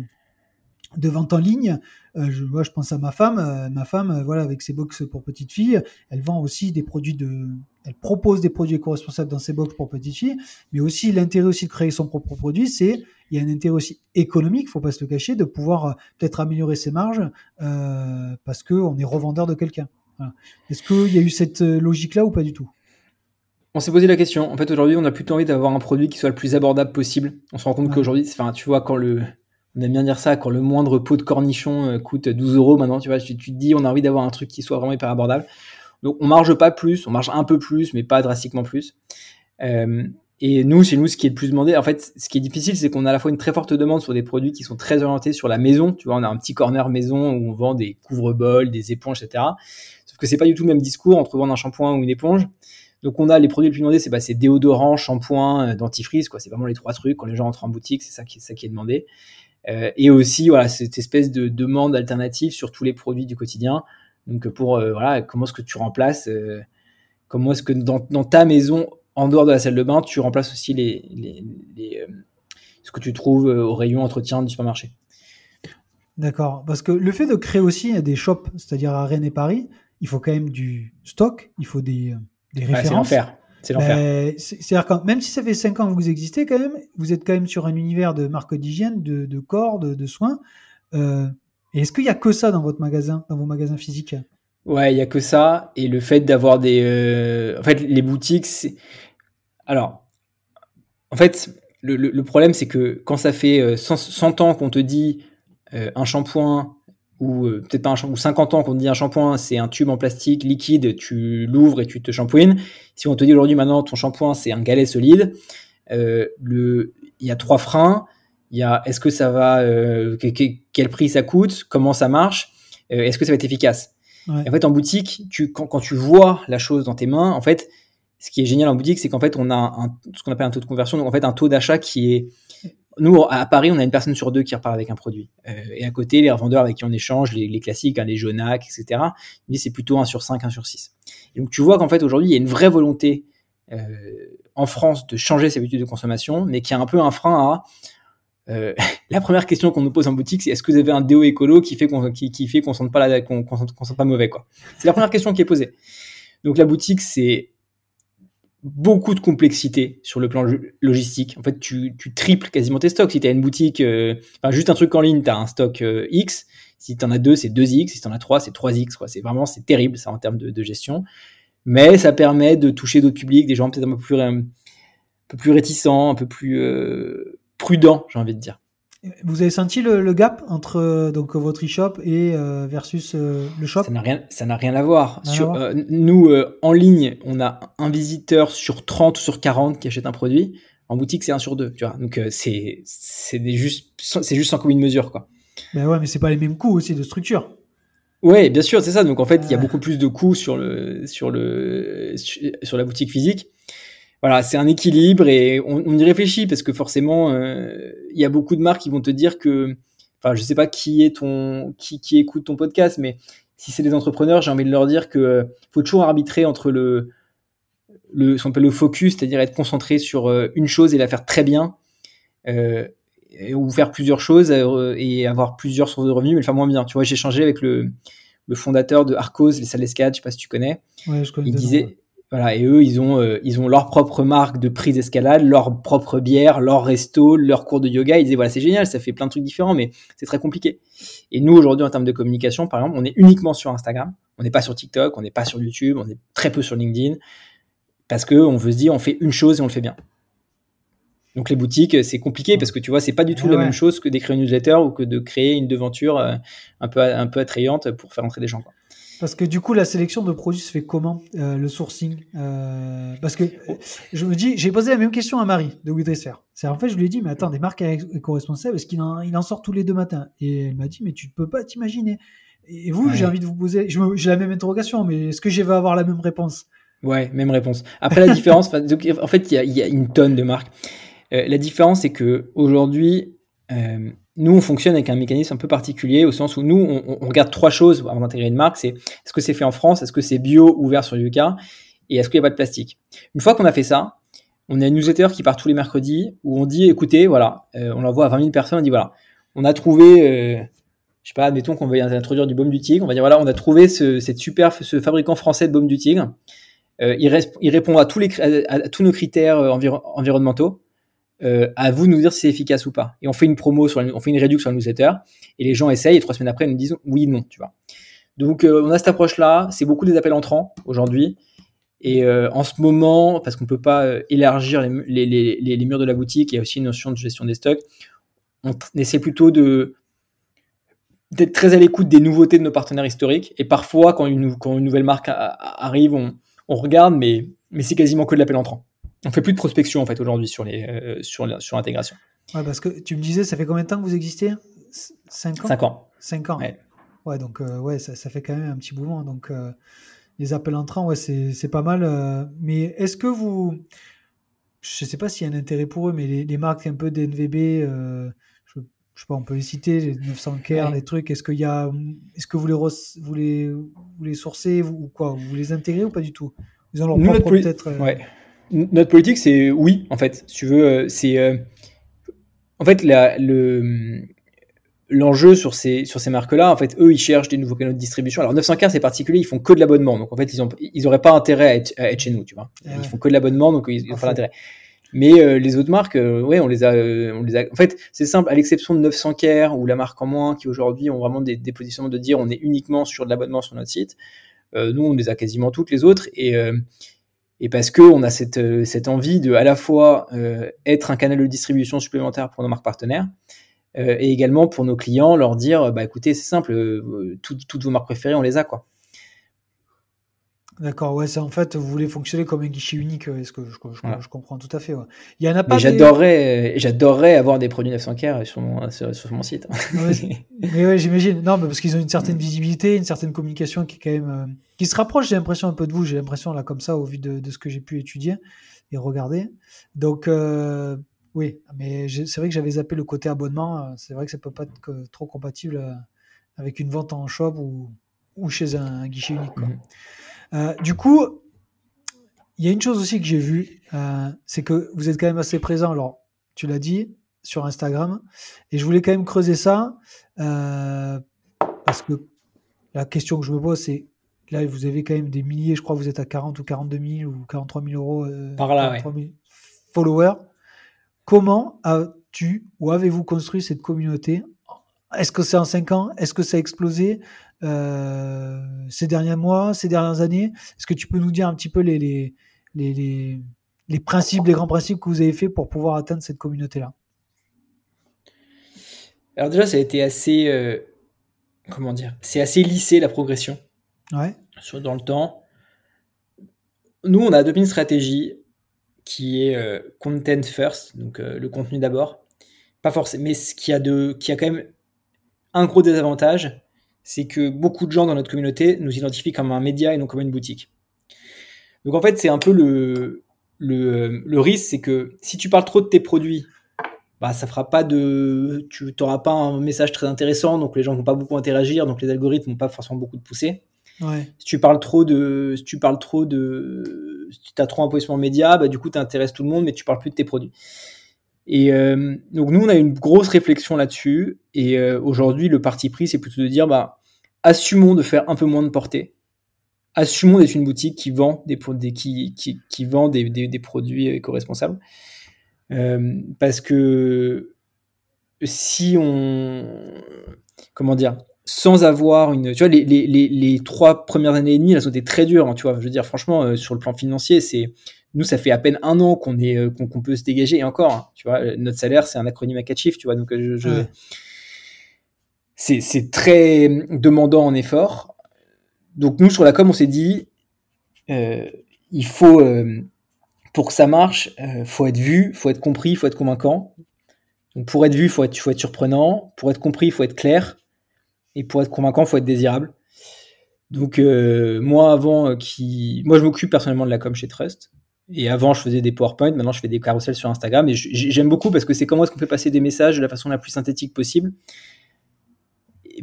de vente en ligne, euh, je, moi, je pense à ma femme. Euh, ma femme, euh, voilà, avec ses box pour petites filles, elle vend aussi des produits de, elle propose des produits éco-responsables dans ses box pour petites filles, mais aussi l'intérêt aussi de créer son propre produit, c'est il y a un intérêt aussi économique, faut pas se le cacher, de pouvoir peut-être améliorer ses marges parce que on est revendeur de quelqu'un. Est-ce qu'il y a eu cette logique-là ou pas du tout? On s'est posé la question. En fait, aujourd'hui, on a plutôt envie d'avoir un produit qui soit le plus abordable possible. On se rend compte qu'aujourd'hui, enfin, tu vois, quand le, on aime bien dire ça, quand le moindre pot de cornichon euh, coûte 12 euros maintenant, tu vois, tu, te dis, on a envie d'avoir un truc qui soit vraiment hyper abordable. Donc, on marge pas plus, on marge un peu plus, mais pas drastiquement plus. Euh, et nous, chez nous, ce qui est le plus demandé, en fait, ce qui est difficile, c'est qu'on a à la fois une très forte demande sur des produits qui sont très orientés sur la maison. Tu vois, on a un petit corner maison où on vend des couvre-bols, des éponges, etc. Sauf que c'est pas du tout le même discours entre vendre un shampoing ou une éponge. Donc, on a les produits les plus demandés, c'est bah, déodorant, shampoing, euh, dentifrice, quoi. C'est vraiment les trois trucs. Quand les gens entrent en boutique, c'est ça qui est demandé. Euh, et aussi, voilà, cette espèce de demande alternative sur tous les produits du quotidien. Donc, pour, euh, voilà, comment est-ce que tu remplaces, euh, comment est-ce que dans, dans ta maison, en dehors de la salle de bain, tu remplaces aussi les, euh, ce que tu trouves euh, au rayon entretien du supermarché? D'accord. Parce que le fait de créer aussi des shops, c'est-à-dire à Rennes et Paris, il faut quand même du stock, il faut des, des références. c'est l'enfer. C'est l'enfer. C'est-à-dire que même si ça fait 5 ans que vous existez, quand même, vous êtes quand même sur un univers de marque d'hygiène, de, corps, de, soins. Euh, est-ce qu'il n'y a que ça dans votre magasin, dans vos magasins physiques? Ouais, il y a que ça. Et le fait d'avoir des. En fait, les boutiques, c'est alors, en fait, le, problème, c'est que quand ça fait 100, euh, ans qu'on te dit euh, un shampoing, ou euh, peut-être pas un ou 50 ans qu'on te dit un shampoing, c'est un tube en plastique liquide, tu l'ouvres et tu te shampouines. Si on te dit aujourd'hui maintenant ton shampoing, c'est un galet solide, il y a trois freins. Il y a est-ce que ça va, quel prix ça coûte, comment ça marche, est-ce que ça va être efficace? En fait, en boutique, tu, quand, quand, tu vois la chose dans tes mains, en fait, ce qui est génial en boutique, c'est qu'en fait, on a un, ce qu'on appelle un taux de conversion, donc en fait, un taux d'achat qui est. Nous, à Paris, on a une personne sur deux qui repart avec un produit. Euh, et à côté, les revendeurs avec qui on échange, les, classiques, hein, les Jonac, etc., mais c'est plutôt 1 sur 5, 1 sur 6. Et donc, tu vois qu'en fait, aujourd'hui, il y a une vraie volonté euh, en France de changer ses habitudes de consommation, mais qui a un peu un frein à. Euh, (laughs) la première question qu'on nous pose en boutique, c'est est-ce que vous avez un déo écolo qui fait qu'on qui fait qu'on sente pas la, qu'on, sente pas mauvais quoi? C'est la première question qui est posée. Donc la boutique, c'est beaucoup de complexité sur le plan logistique. En fait, tu, tu triples quasiment tes stocks. Si tu as une boutique, euh, enfin, juste un truc en ligne, tu as un stock euh, X. Si tu en as deux, c'est 2X. Si tu en as trois, c'est 3X. Quoi. C'est vraiment, c'est terrible ça en termes de, de, gestion. Mais ça permet de toucher d'autres publics, des gens peut-être un peu plus, un peu plus réticents, un peu plus euh, prudents, j'ai envie de dire. Vous avez senti le, gap entre donc votre e-shop et versus le shop? Ça n'a rien, ça n'a rien à voir. nous, en ligne, on a un visiteur sur 30 ou sur 40 qui achète un produit. En boutique, c'est un sur deux, tu vois. Donc c'est c'est juste c'est juste sans commune mesure, quoi. Ben ouais, mais c'est pas les mêmes coûts aussi de structure. Ouais, bien sûr, c'est ça. Donc en fait, il y a beaucoup plus de coûts sur le sur le sur la boutique physique. Voilà, c'est un équilibre et on, y réfléchit parce que forcément, euh, il y a beaucoup de marques qui vont te dire que, enfin, je sais pas qui est ton qui qui écoute ton podcast, mais si c'est des entrepreneurs, j'ai envie de leur dire que euh, faut toujours arbitrer entre le le ce qu'on appelle le focus, c'est-à-dire être concentré sur euh, une chose et la faire très bien. Ou faire plusieurs choses et avoir plusieurs sources de revenus, mais le faire moins bien. Tu vois, j'ai changé avec le, le fondateur de Arcos, les salles d'escalade, je sais pas si tu connais. Ouais, je connais. Il disait, voilà, et eux, ils ont, euh, ils ont leur propre marque de prise d'escalade, leur propre bière, leur resto, leur cours de yoga. Ils disaient, voilà, c'est génial, ça fait plein de trucs différents, mais c'est très compliqué. Et nous, aujourd'hui, en termes de communication, par exemple, on est uniquement sur Instagram. On n'est pas sur TikTok, on n'est pas sur YouTube, on est très peu sur LinkedIn. Parce que on veut se dire, on fait une chose et on le fait bien. Donc les boutiques, c'est compliqué parce que tu vois, c'est pas du tout la même chose que d'écrire une newsletter ou que de créer une devanture euh, un peu un peu attrayante pour faire entrer des gens. Quoi. Parce que du coup, la sélection de produits se fait comment euh, Le sourcing euh, Parce que je me dis, j'ai posé la même question à Marie de WeDresser. C'est en fait, je lui ai dit, mais attends, des marques éco-responsables, est-ce qu'il en, il en sort tous les deux matins? Et elle m'a dit, mais tu ne peux pas t'imaginer. Et vous, j'ai envie de vous poser, j'ai la même interrogation, mais est-ce que je vais avoir la même réponse? Ouais, même réponse. Après la différence, en fait, il y a, y a, une tonne de marques. Euh, la différence, c'est que aujourd'hui, euh, nous, on fonctionne avec un mécanisme un peu particulier au sens où nous, on, on regarde trois choses avant d'intégrer une marque. C'est est-ce que c'est fait en France, est-ce que c'est bio, ouvert sur Yuka, et est-ce qu'il n'y a pas de plastique? Une fois qu'on a fait ça, on a une newsletter qui part tous les mercredis où on dit, écoutez, voilà, euh, on l'envoie à 20 000 personnes, on dit, voilà, on a trouvé, euh, je sais pas, admettons qu'on veut introduire du baume du tigre, on va dire, voilà, on a trouvé ce, cette super, ce fabricant français de baume du tigre. Euh, il, il, répond à tous, les, à, tous nos critères environnementaux. Euh, à vous de nous dire si c'est efficace ou pas. Et on fait une promo, sur on fait une réduction sur le newsletter, et les gens essayent, et trois semaines après, ils nous disent oui, non, tu vois. Donc, euh, on a cette approche-là. C'est beaucoup des appels entrants aujourd'hui. Et euh, en ce moment, parce qu'on peut pas élargir les, les, les, les, murs de la boutique, il y a aussi une notion de gestion des stocks. On essaie plutôt de d'être très à l'écoute des nouveautés de nos partenaires historiques. Et parfois, quand une, quand une nouvelle marque arrive, on, on regarde, mais, mais c'est quasiment que de l'appel entrant. On fait plus de prospection en fait aujourd'hui sur les euh, sur sur l'intégration. Ouais, parce que tu me disais, ça fait combien de temps que vous existez? 5 ans? 5 ans. 5 ans. Ouais, ouais donc euh, ouais, ça, ça, fait quand même un petit mouvement. Donc euh, les appels entrants, ouais, c'est pas mal. mais est-ce que vous, je sais pas s'il y a un intérêt pour eux, mais les, les marques un peu d'NVB, je, je sais pas, on peut les citer, les 900 Care, les trucs. Est-ce qu'il y a, est-ce que vous les, vous les, vous les sourcez ou quoi? Vous les intégrez ou pas du tout? Ils ont leur propre peut-être. Ouais notre politique, c'est oui, en fait. Si tu veux, euh, c'est. Euh, en fait, la, le. L'enjeu sur ces, sur ces marques-là, en fait, eux, ils cherchent des nouveaux canaux de distribution. Alors, 900K, c'est particulier, ils font que de l'abonnement. Donc, en fait, ils ont, ils auraient pas intérêt à être, à être chez nous, tu vois. Ils font que de l'abonnement, donc ils n'ont pas d'intérêt. Mais euh, les autres marques, ouais, on les a, on les a. En fait, c'est simple, à l'exception de 900 Care ou la marque en moins, qui aujourd'hui ont vraiment des, des positionnements de dire on est uniquement sur de l'abonnement sur notre site. nous, on les a quasiment toutes les autres. Et, et parce que on a cette, euh, cette envie de à la fois euh, être un canal de distribution supplémentaire pour nos marques partenaires euh, et également pour nos clients leur dire bah écoutez c'est simple toutes vos marques préférées on les a quoi D'accord, ouais, c'est en fait, vous voulez fonctionner comme un guichet unique, est-ce que je, je, comprends tout à fait. Ouais. Il y en a pas. J'adorerais, j'adorerais avoir des produits 900 k sur mon, sur, mon site. (laughs) mais ouais, j'imagine. Non, mais parce qu'ils ont une certaine visibilité, une certaine communication qui est quand même, euh, qui se rapproche, j'ai l'impression un peu de vous. J'ai l'impression là comme ça au vu de, de, ce que j'ai pu étudier et regarder. Donc euh, oui, mais c'est vrai que j'avais zappé le côté abonnement. Euh, c'est vrai que ça peut pas être trop compatible avec une vente en shop ou, ou chez un, guichet unique. Quoi. Mhm. Euh, du coup, il y a une chose aussi que j'ai vue, euh, c'est que vous êtes quand même assez présent. Alors, tu l'as dit sur Instagram, et je voulais quand même creuser ça euh, parce que la question que je me pose, c'est là, vous avez quand même des milliers, je crois que vous êtes à 40 ou 42 000 ou 43 000 euros Par là, followers. Comment as-tu ou avez-vous construit cette communauté? Est-ce que c'est en 5 ans? Est-ce que ça a explosé? Ces derniers mois, ces dernières années Est-ce que tu peux nous dire un petit peu les, les, les, les, principes, les grands principes que vous avez fait pour pouvoir atteindre cette communauté-là? Alors déjà, ça a été assez, comment dire, c'est assez lissé la progression. Ouais. Sur, dans le temps. Nous, on a adopté une stratégie qui est content first, donc le contenu d'abord. Pas forcément, mais ce qui a de, qui a quand même un gros désavantage, c'est que beaucoup de gens dans notre communauté nous identifient comme un média et non comme une boutique. Donc en fait, c'est un peu le, le, risque, c'est que si tu parles trop de tes produits, bah ça fera pas de, tu n'auras pas un message très intéressant, donc les gens vont pas beaucoup interagir, donc les algorithmes vont pas forcément beaucoup te pousser. Si tu parles trop de, si tu parles trop de, si tu as trop un positionnement média, bah du coup tu intéresses tout le monde, mais tu parles plus de tes produits. Et euh, donc nous, on a une grosse réflexion là-dessus. Et euh, aujourd'hui, le parti pris, c'est plutôt de dire, bah, assumons de faire un peu moins de portée. Assumons d'être une boutique qui vend des, qui, qui, qui, vend des, des, produits éco-responsables. Euh, parce que si on, comment dire, sans avoir une, tu vois, les, les, les, les trois premières années et demie, elles ont été très dures. Hein, tu vois, je veux dire, franchement, euh, sur le plan financier, c'est nous, ça fait à peine un an qu'on est euh, peut se dégager et encore, hein, tu vois, notre salaire c'est un acronyme à quatre chiffres, tu vois, donc je, c'est très demandant en effort. Donc nous sur la com, on s'est dit, euh, il faut pour que ça marche, faut être vu, faut être compris, faut être convaincant. Donc pour être vu, faut être faut être surprenant, pour être compris, faut être clair, et pour être convaincant, faut être désirable. Donc moi avant qui moi je m'occupe personnellement de la com chez Trust. Et avant, je faisais des PowerPoint, maintenant je fais des carousels sur Instagram. Et j'aime beaucoup parce que c'est comment est-ce qu'on fait passer des messages de la façon la plus synthétique possible.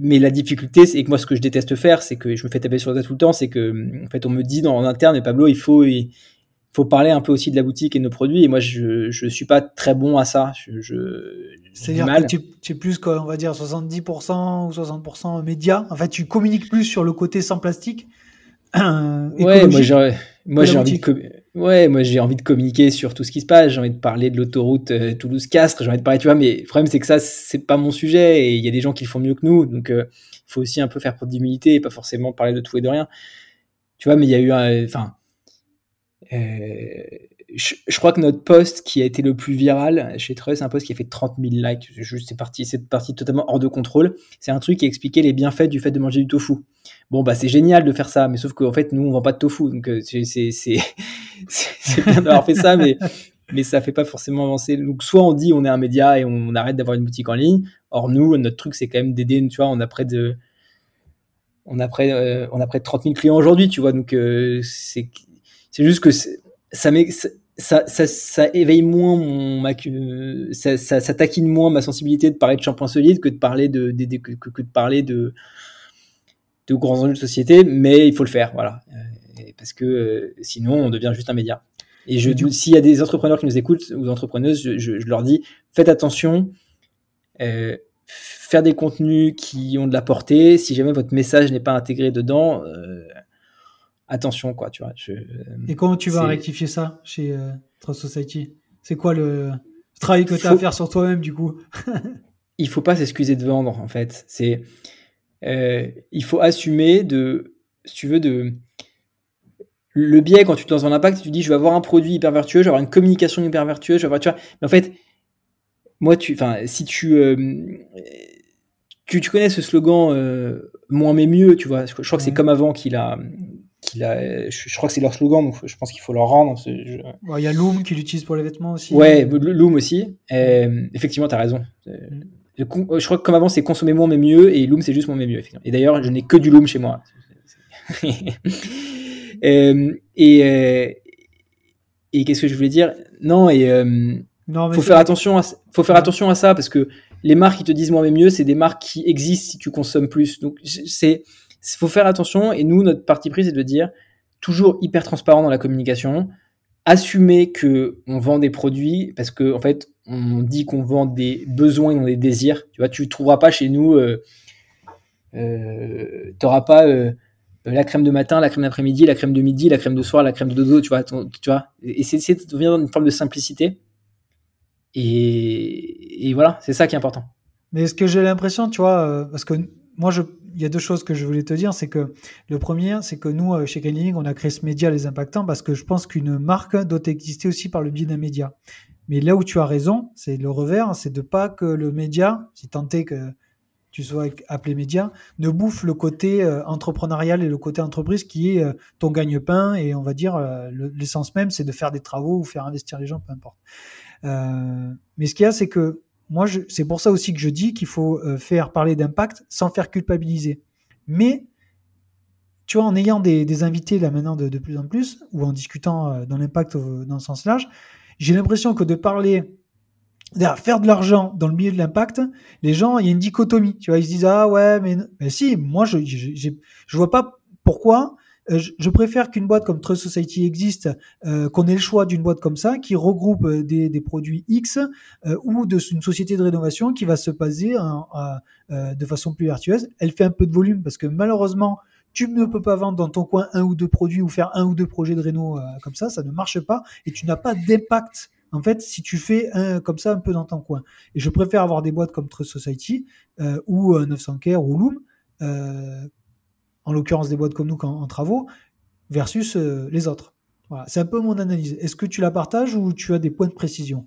Mais la difficulté, c'est que moi, ce que je déteste faire, c'est que je me fais taper sur le tout le temps, c'est que, en fait, on me dit dans, en interne, et Pablo, il faut, il faut parler un peu aussi de la boutique et de nos produits. Et moi, je, je suis pas très bon à ça. Je, C'est-à-dire que tu, tu, es plus, on va dire, 70% ou 60% média. En fait, tu communiques plus sur le côté sans plastique. (clears throat) ouais, moi, j'aurais moi, j'ai envie de ouais, moi j'ai envie de communiquer sur tout ce qui se passe. J'ai envie de parler de l'autoroute euh, Toulouse-Castres. J'ai envie de parler, tu vois. Mais le problème c'est que ça, c'est pas mon sujet et il y a des gens qui le font mieux que nous. Donc, euh, il faut aussi un peu faire preuve d'humilité et pas forcément parler de tout et de rien. Tu vois, mais il y a eu un, enfin, euh, je, crois que notre post qui a été le plus viral chez Trust, c'est un post qui a fait 30 000 likes. Juste, c'est parti, c'est parti totalement hors de contrôle. C'est un truc qui expliquait les bienfaits du fait de manger du tofu. Bon, bah, c'est génial de faire ça, mais sauf qu'en fait, nous, on vend pas de tofu. Donc, c'est, (laughs) (laughs) c'est, bien d'avoir fait ça, mais, mais ça fait pas forcément avancer. Donc, soit on dit on est un média et on, arrête d'avoir une boutique en ligne. Or, nous, notre truc, c'est quand même d'aider, tu vois, on a près de, on a près, euh, on a près de 30 000 clients aujourd'hui, tu vois. Donc, euh, c'est, c'est juste que ça, ça, ça, éveille moins mon, ma, ça, ça, taquine moins ma sensibilité de parler de shampoing solide que de parler de, que, de parler de, de grands enjeux de société, mais il faut le faire, voilà. Parce que euh, sinon, on devient juste un média. Et je s'il y a des entrepreneurs qui nous écoutent ou entrepreneuses, je, je, je leur dis, faites attention, euh, faire des contenus qui ont de la portée. Si jamais votre message n'est pas intégré dedans, euh, attention, quoi, tu vois. Je, Et comment tu vas rectifier ça chez euh, Trust Society? C'est quoi le travail que tu as à faire sur toi-même, du coup? (laughs) Il faut pas s'excuser de vendre, en fait. C'est, il faut assumer de, si tu veux, de le biais quand tu te lances dans l'impact, tu dis je vais avoir un produit hyper vertueux, je vais avoir une communication hyper vertueuse, je vais avoir, tu vois. Mais en fait, moi, tu, enfin, si tu, euh, tu, tu, connais ce slogan euh, moins mais mieux, tu vois. Je crois que c'est comme avant qu'il a, qu'il a, je, crois que c'est leur slogan, donc je pense qu'il faut leur rendre. Il y a Loom qui l'utilise pour les vêtements aussi. Ouais, Loom aussi. effectivement, tu as raison. Je crois que comme avant, c'est consommer moins mais mieux, et Loom, c'est juste moins mais mieux. Et d'ailleurs, je n'ai que du Loom chez moi. (laughs) et, et, et qu'est-ce que je voulais dire? Non, et non, faut faire attention à, faut faire attention à ça parce que les marques qui te disent moins mais mieux, c'est des marques qui existent si tu consommes plus. Donc c'est il faut faire attention. Et nous, notre parti pris, c'est de dire toujours hyper transparent dans la communication, assumer que on vend des produits parce que en fait, on dit qu'on vend des besoins et non des désirs. Tu vois, tu trouveras pas chez nous, euh, euh, t'auras pas euh, la crème de matin, la crème d'après-midi, la crème de midi, la crème de soir, la crème de dodo. Tu vois, tu vois. Et c'est de devenir dans une forme de simplicité. Et, et voilà, c'est ça qui est important. Mais ce que j'ai l'impression, tu vois, euh, parce que moi, il y a deux choses que je voulais te dire. C'est que le premier, c'est que nous, euh, chez Kailing, on a créé ce média Les Impactants parce que je pense qu'une marque doit exister aussi par le biais d'un média. Mais là où tu as raison, c'est le revers, c'est de pas que le média, si tant est que tu sois appelé média, ne bouffe le côté euh, entrepreneurial et le côté entreprise qui est euh, ton gagne-pain et on va dire euh, l'essence même, c'est de faire des travaux ou faire investir les gens, peu importe. mais ce qu'il y a, c'est que moi, c'est pour ça aussi que je dis qu'il faut faire parler d'impact sans faire culpabiliser. Mais tu vois, en ayant des, invités là maintenant de, de, plus en plus, ou en discutant dans l'impact dans ce sens large, j'ai l'impression que de parler, faire de l'argent dans le milieu de l'impact, les gens, il y a une dichotomie. Tu vois, ils se disent ah ouais, mais, mais si, moi je je, je vois pas pourquoi. Euh, je, préfère qu'une boîte comme Trust Society existe, euh, qu'on ait le choix d'une boîte comme ça qui regroupe euh, des, des produits X ou de une société de rénovation qui va se baser de façon plus vertueuse. Elle fait un peu de volume parce que malheureusement tu ne peux pas vendre dans ton coin un ou deux produits ou faire un ou deux projets de réno euh, comme ça, ça ne marche pas et tu n'as pas d'impact en fait si tu fais comme ça un peu dans ton coin. Et je préfère avoir des boîtes comme Trust Society euh, ou 900 Care ou Loom, euh, en l'occurrence des boîtes comme nous en, travaux, versus les autres. Voilà, c'est un peu mon analyse. Est-ce que tu la partages ou tu as des points de précision?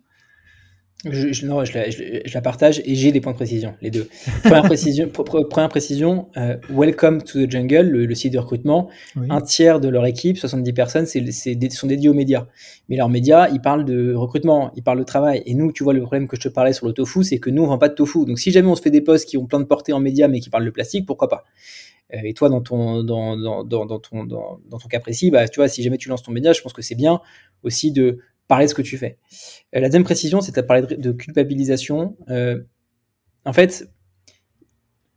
Je, je, non, je la, je, la, partage et j'ai des points de précision, les deux. Première (laughs) précision, première précision euh, Welcome to the Jungle, le, site de recrutement. Un tiers de leur équipe, 70 personnes, c'est, sont dédiés aux médias. Mais leurs médias, ils parlent de recrutement, ils parlent de travail. Et nous, tu vois, le problème que je te parlais sur le tofu, c'est que nous, on vend pas de tofu. Donc si jamais on se fait des posts qui ont plein de portée en médias, mais qui parlent de plastique, pourquoi pas? Euh, et toi, dans ton, dans, dans, dans, dans ton, dans, ton cas précis, bah, tu vois, si jamais tu lances ton média, je pense que c'est bien aussi de parler de ce que tu fais. Euh, la deuxième précision, c'est de parler de, culpabilisation. Euh, en fait,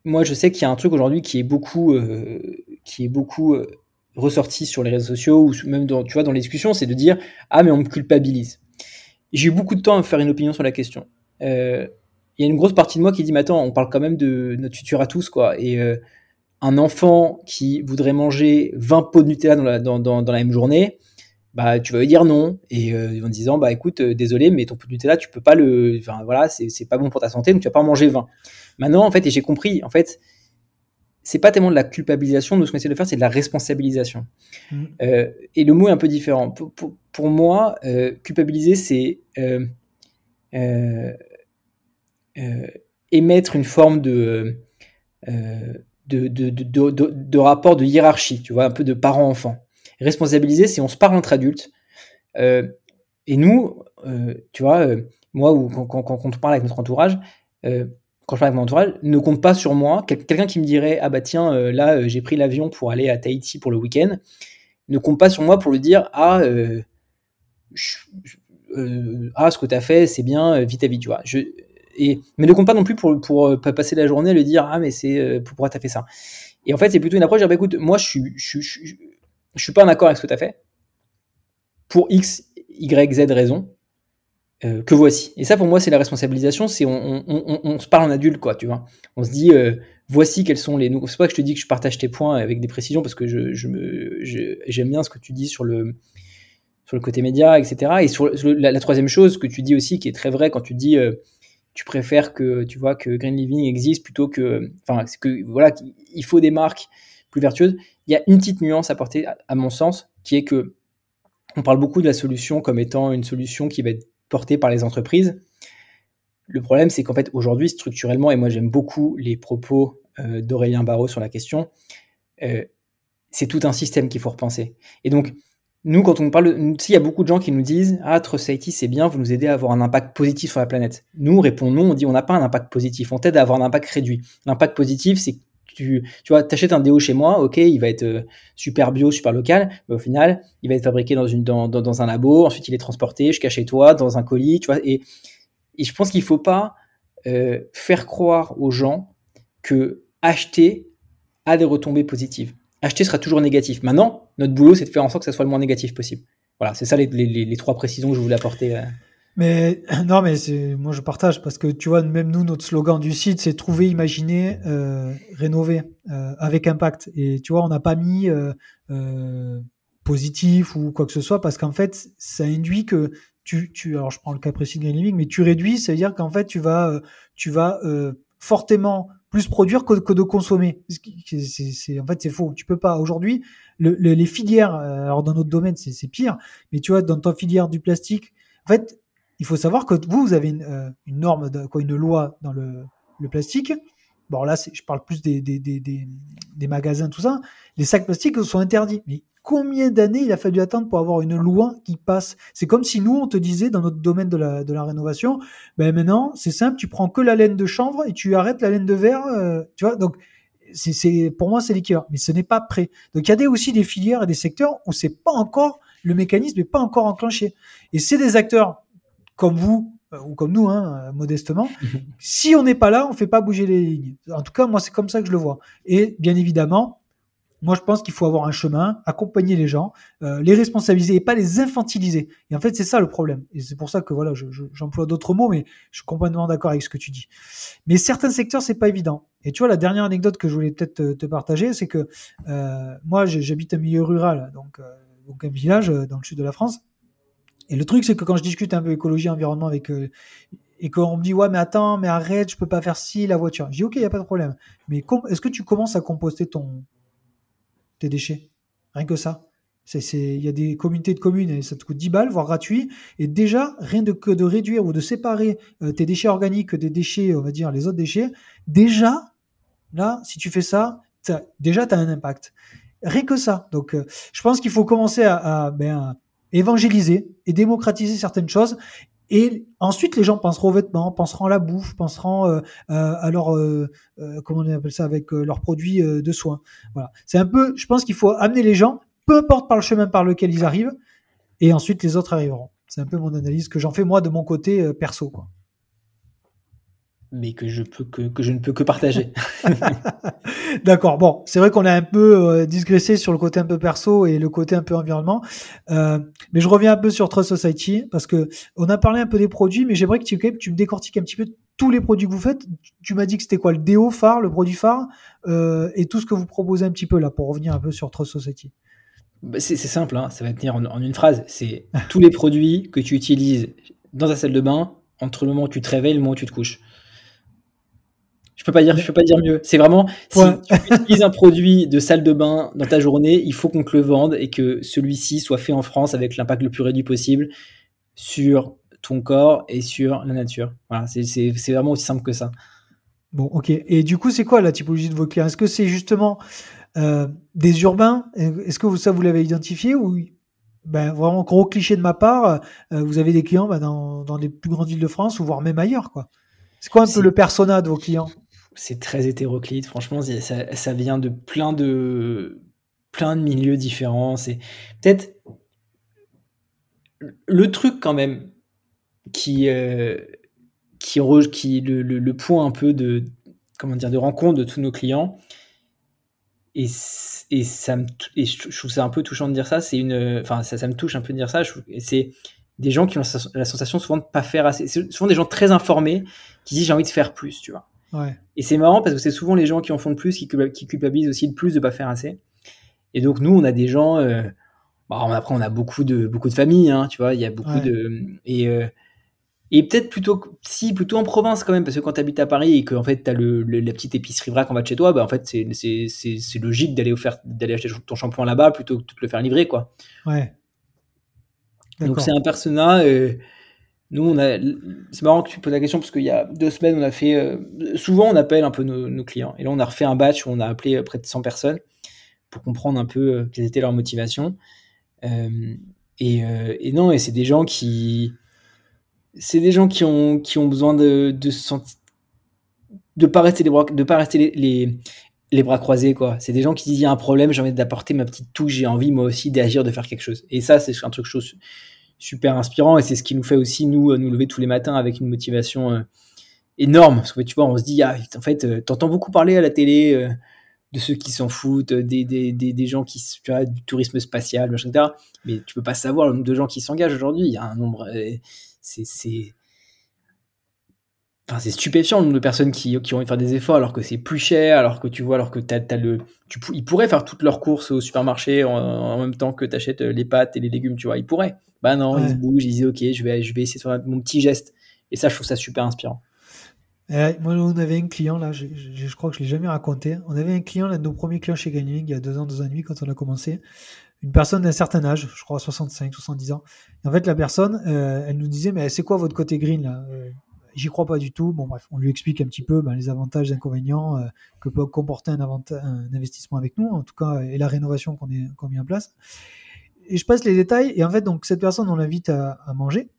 moi, je sais qu'il y a un truc aujourd'hui qui est beaucoup, euh, qui est beaucoup ressorti sur les réseaux sociaux ou même dans, tu vois, dans les discussions, c'est de dire ah mais on me culpabilise. J'ai eu beaucoup de temps à faire une opinion sur la question. Il y a une grosse partie de moi qui dit mais attends, on parle quand même de notre futur à tous quoi. Et un enfant qui voudrait manger 20 pots de Nutella dans la, dans, dans, dans la même journée, bah tu vas lui dire non. Et euh, en disant bah écoute euh, désolé mais ton pot de Nutella tu peux pas le enfin voilà c'est c'est pas bon pour ta santé donc tu vas pas en manger 20 maintenant en fait et j'ai compris en fait c'est pas tellement de la culpabilisation nous ce qu'on essaie de faire c'est de la responsabilisation. Mmh. euh, et le mot est un peu différent. Pour, pour, pour moi euh, culpabiliser c'est émettre une forme de de, de, de, de, de rapport de hiérarchie tu vois un peu de parent-enfant Responsabiliser, c'est on se parle entre adultes. Euh, et nous, euh, tu vois, euh, moi, quand, on parle avec notre entourage, quand je parle avec mon entourage, ne compte pas sur moi. Quelqu'un qui me dirait, ah bah tiens, là, j'ai pris l'avion pour aller à Tahiti pour le week-end, ne compte pas sur moi pour lui dire, ah, ah ce que tu as fait, c'est bien, vite à vite, tu vois. Je, et, mais ne compte pas non plus pour, pour, passer la journée à lui dire, ah, mais c'est pourquoi tu as fait ça. Et en fait, c'est plutôt une approche, dire, bah, écoute, moi, je suis, je, je, je suis pas en accord avec ce que tu as fait, pour X, Y, Z raison, euh, que voici. Et ça, pour moi, c'est la responsabilisation, c'est on, se parle en adulte, quoi, tu vois. On se dit, euh, voici quels sont les... C'est pas que je te dis que je partage tes points avec des précisions, parce que je, je me, j'aime bien ce que tu dis sur le, sur le côté média, etc. Et sur, la, troisième chose que tu dis aussi, qui est très vrai, quand tu dis... Euh, tu préfères que tu vois que Green Living existe plutôt que enfin que voilà il faut des marques plus vertueuses il y a une petite nuance à porter, à, mon sens, qui est que on parle beaucoup de la solution comme étant une solution qui va être portée par les entreprises. Le problème, c'est qu'en fait, aujourd'hui, structurellement, et moi j'aime beaucoup les propos euh, d'Aurélien Barraud sur la question, euh, c'est tout un système qu'il faut repenser. Et donc, nous, quand on parle, s'il y a beaucoup de gens qui nous disent Ah, Trust c'est bien, vous nous aidez à avoir un impact positif sur la planète. Nous, répondons, on dit On n'a pas un impact positif, on t'aide à avoir un impact réduit. L'impact positif, c'est tu, tu vois, t'achètes un déo chez moi, ok, il va être euh, super bio, super local, mais au final, il va être fabriqué dans une dans, dans, un labo, ensuite il est transporté jusqu'à chez toi dans un colis, tu vois. Et, et je pense qu'il faut pas euh, faire croire aux gens que acheter a des retombées positives. Acheter sera toujours négatif. Maintenant, notre boulot, c'est de faire en sorte que ça soit le moins négatif possible. Voilà, c'est ça les, les, les, trois précisions que je voulais apporter. Mais (laughs) non, mais moi je partage parce que tu vois même nous notre slogan du site c'est trouver, imaginer, euh, rénover euh, avec impact. Et tu vois on n'a pas mis euh, euh, positif ou quoi que ce soit parce qu'en fait ça induit que tu, tu alors je prends le cas précis de Living mais tu réduis, ça veut dire qu'en fait tu vas euh, tu vas euh, fortement plus produire que, que de consommer. C'est en fait c'est faux. Tu peux pas aujourd'hui le, les filières alors dans notre domaine c'est pire mais tu vois dans ta filière du plastique en fait il faut savoir que vous, vous avez une, euh, norme, quoi, une loi dans le, plastique. Bon, là, je parle plus des, des, des, des, magasins, tout ça. Les sacs plastiques sont interdits. Mais combien d'années il a fallu attendre pour avoir une loi qui passe? C'est comme si nous, on te disait dans notre domaine de la, de la rénovation, ben maintenant, c'est simple, tu prends que la laine de chanvre et tu arrêtes la laine de verre. Euh, tu vois, donc c'est pour moi c'est l'équivalent, mais ce n'est pas prêt. Donc il y a des, aussi des filières et des secteurs où c'est pas encore le mécanisme n'est pas encore enclenché. Et c'est des acteurs comme vous euh, ou comme nous, hein, modestement. (laughs) si on n'est pas là, on fait pas bouger les lignes. En tout cas, moi c'est comme ça que je le vois. Et bien évidemment, moi, je pense qu'il faut avoir un chemin, accompagner les gens, euh, les responsabiliser et pas les infantiliser. Et en fait, c'est ça le problème. Et c'est pour ça que voilà, j'emploie d'autres mots, mais je suis complètement d'accord avec ce que tu dis. Mais certains secteurs, c'est pas évident. Et tu vois, la dernière anecdote que je voulais peut-être te, partager, c'est que euh, moi, j'habite un milieu rural, donc, euh, donc un village dans le sud de la France. Et le truc, c'est que quand je discute un peu écologie, environnement avec et qu'on me dit ouais mais attends mais arrête je peux pas faire ci la voiture je dis ok il y a pas de problème mais est-ce que tu commences à composter ton tes déchets? Rien que ça. Il y a des communautés de communes et ça te coûte 10 balles, voire gratuit. Et déjà, rien de que de réduire ou de séparer euh, tes déchets organiques des déchets, on va dire, les autres déchets, déjà, là, si tu fais ça, déjà, tu as un impact. Rien que ça. Donc, euh, je pense qu'il faut commencer à, ben, évangéliser et démocratiser certaines choses et ensuite, les gens penseront aux vêtements, penseront à la bouffe, penseront euh, euh, à leur, euh, comment on appelle ça, avec leurs produits de soins. Voilà. C'est un peu, je pense qu'il faut amener les gens, peu importe par le chemin par lequel ils arrivent, et ensuite les autres arriveront. C'est un peu mon analyse que j'en fais moi de mon côté perso. Quoi mais que je peux que, que, je ne peux que partager. (laughs) (laughs) D'accord. Bon, c'est vrai qu'on a un peu euh, digressé sur le côté un peu perso et le côté un peu environnement, euh, mais je reviens un peu sur Trust Society parce que on a parlé un peu des produits, mais j'aimerais que tu, tu me décortiques un petit peu tous les produits que vous faites. Tu m'as dit que c'était quoi le déo phare, le produit phare, euh, et tout ce que vous proposez un petit peu là pour revenir un peu sur Trust Society. Bah, c'est simple, hein, ça va tenir en, en une phrase. C'est tous les produits que tu utilises dans ta salle de bain entre le moment où tu te réveilles et le moment où tu te couches. Je peux pas dire, je peux pas dire mieux. C'est vraiment si tu utilises un produit de salle de bain dans ta journée, il faut qu'on te le vende et que celui-ci soit fait en France avec l'impact le plus réduit possible sur ton corps et sur la nature. Voilà, c'est vraiment aussi simple que ça. Bon, ok. Et du coup, c'est quoi la typologie de vos clients? Est-ce que c'est justement euh, des urbains? Est-ce que vous, ça vous l'avez identifié ou ben, vraiment gros cliché de ma part euh, Vous avez des clients ben, dans, dans les plus grandes villes de France ou voire même ailleurs, quoi? C'est quoi un peu le persona de vos clients? C'est très hétéroclite. Franchement, ça, vient de plein de plein de milieux différents. C'est peut-être le truc quand même qui euh, qui, qui le, le, point un peu de comment dire de rencontre de tous nos clients. Et, et ça me et je trouve ça un peu touchant de dire ça. C'est une enfin ça, ça me touche un peu de dire ça. C'est des gens qui ont la sensation souvent de pas faire assez. C'est souvent des gens très informés qui disent j'ai envie de faire plus, tu vois. Et c'est marrant parce que c'est souvent les gens qui en font le plus qui, culpabilisent aussi le plus de pas faire assez. Et donc nous, on a des gens. Euh, après, on a beaucoup de beaucoup de familles, hein, tu vois. Il y a beaucoup de et euh, et peut-être plutôt si plutôt en province quand même parce que quand tu habites à Paris et que en fait tu as le, la petite épicerie vrac en bas de chez toi, bah en fait c'est c'est logique d'aller d'aller acheter ton shampoing là-bas plutôt que de te le faire livrer quoi. Ouais. Donc c'est un persona. Euh, nous, on a, c'est marrant que tu poses la question parce qu'il y a deux semaines, on a fait, euh, souvent on appelle un peu nos, clients. Et là, on a refait un batch où on a appelé euh, près de 100 personnes pour comprendre un peu euh, quelles étaient leurs motivations. et, non, et c'est des gens qui, c'est des gens qui ont, qui ont besoin de, de de pas rester les bras, de pas rester les, les, bras croisés, quoi. C'est des gens qui disent, il y a un problème, j'ai envie d'apporter ma petite touche, j'ai envie, moi aussi, d'agir, de faire quelque chose. Et ça, c'est un truc chose super inspirant et c'est ce qui nous fait aussi nous nous lever tous les matins avec une motivation euh, énorme. Parce que tu vois on se dit ah, en fait euh, t'entends beaucoup parler à la télé euh, de ceux qui s'en foutent des, des, des, gens qui tu vois, du tourisme spatial etc mais tu peux pas savoir le nombre de gens qui s'engagent aujourd'hui. Il y a un nombre c'est Enfin, c'est stupéfiant le nombre de personnes qui, qui ont envie de faire des efforts alors que c'est plus cher, alors que tu vois, alors que t'as, as le, tu, ils pourraient faire toutes leurs courses au supermarché en, même temps que tu achètes les pâtes et les légumes, tu vois, ils pourraient. Bah non, ils se bougent, ils disent ok, je vais, je vais essayer de faire mon petit geste. Et ça, je trouve ça super inspirant. moi, on avait un client là, je, je, crois que je l'ai jamais raconté. On avait un client, l'un de nos premiers clients chez Gaming, il y a deux ans, deux ans et demi, quand on a commencé. une personne d'un certain âge, je crois 65, 70 ans. Et en fait, la personne, elle nous disait, mais c'est quoi votre côté green là? J'y crois pas du tout. Bon, bref, on lui explique un petit peu ben, les avantages et inconvénients que peut comporter un, investissement avec nous, en tout cas, et la rénovation qu'on qu met en place. Et je passe les détails, et en fait, donc, cette personne, on l'invite à, manger.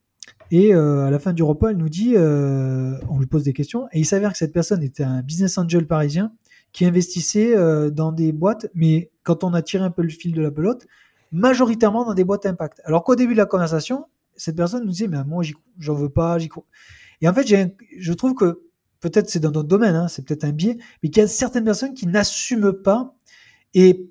Et à la fin du repas, elle nous dit, on lui pose des questions, et il s'avère que cette personne était un business angel parisien qui investissait euh, dans des boîtes, mais quand on a tiré un peu le fil de la pelote, majoritairement dans des boîtes impact. Alors qu'au début de la conversation, cette personne nous disait, mais moi, j'en veux pas, j'y crois. Et en fait, je trouve que peut-être c'est dans notre domaine, hein, c'est peut-être un biais, mais qu'il y a certaines personnes qui n'assument pas et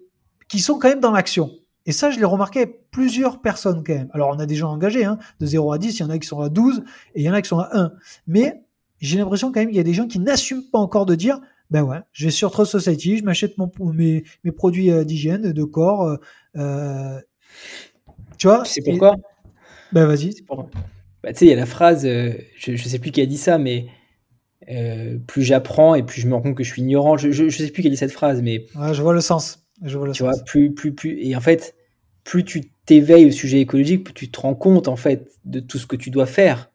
qui sont quand même dans l'action. Et ça, je l'ai remarqué plusieurs personnes quand même. Alors, on a des gens engagés, hein, de 0 à 10, il y en a qui sont à 12 et il y en a qui sont à 1. Mais j'ai l'impression quand même qu'il y a des gens qui n'assument pas encore de dire, ben ouais, je vais sur Trust Society, je m'achète mes, mes produits euh, d'hygiène, de corps. Euh, euh, tu vois C'est pourquoi? Ben vas-y. Bah, tu sais, il y a la phrase, je, ne sais plus qui a dit ça, mais plus j'apprends et plus je me rends compte que je suis ignorant. Je, je, sais plus qui a dit cette phrase, mais. Ouais, je vois le sens. Je vois le tu vois, plus, plus, plus. Et en fait, plus tu t'éveilles au sujet écologique, plus tu te rends compte, en fait, de tout ce que tu dois faire.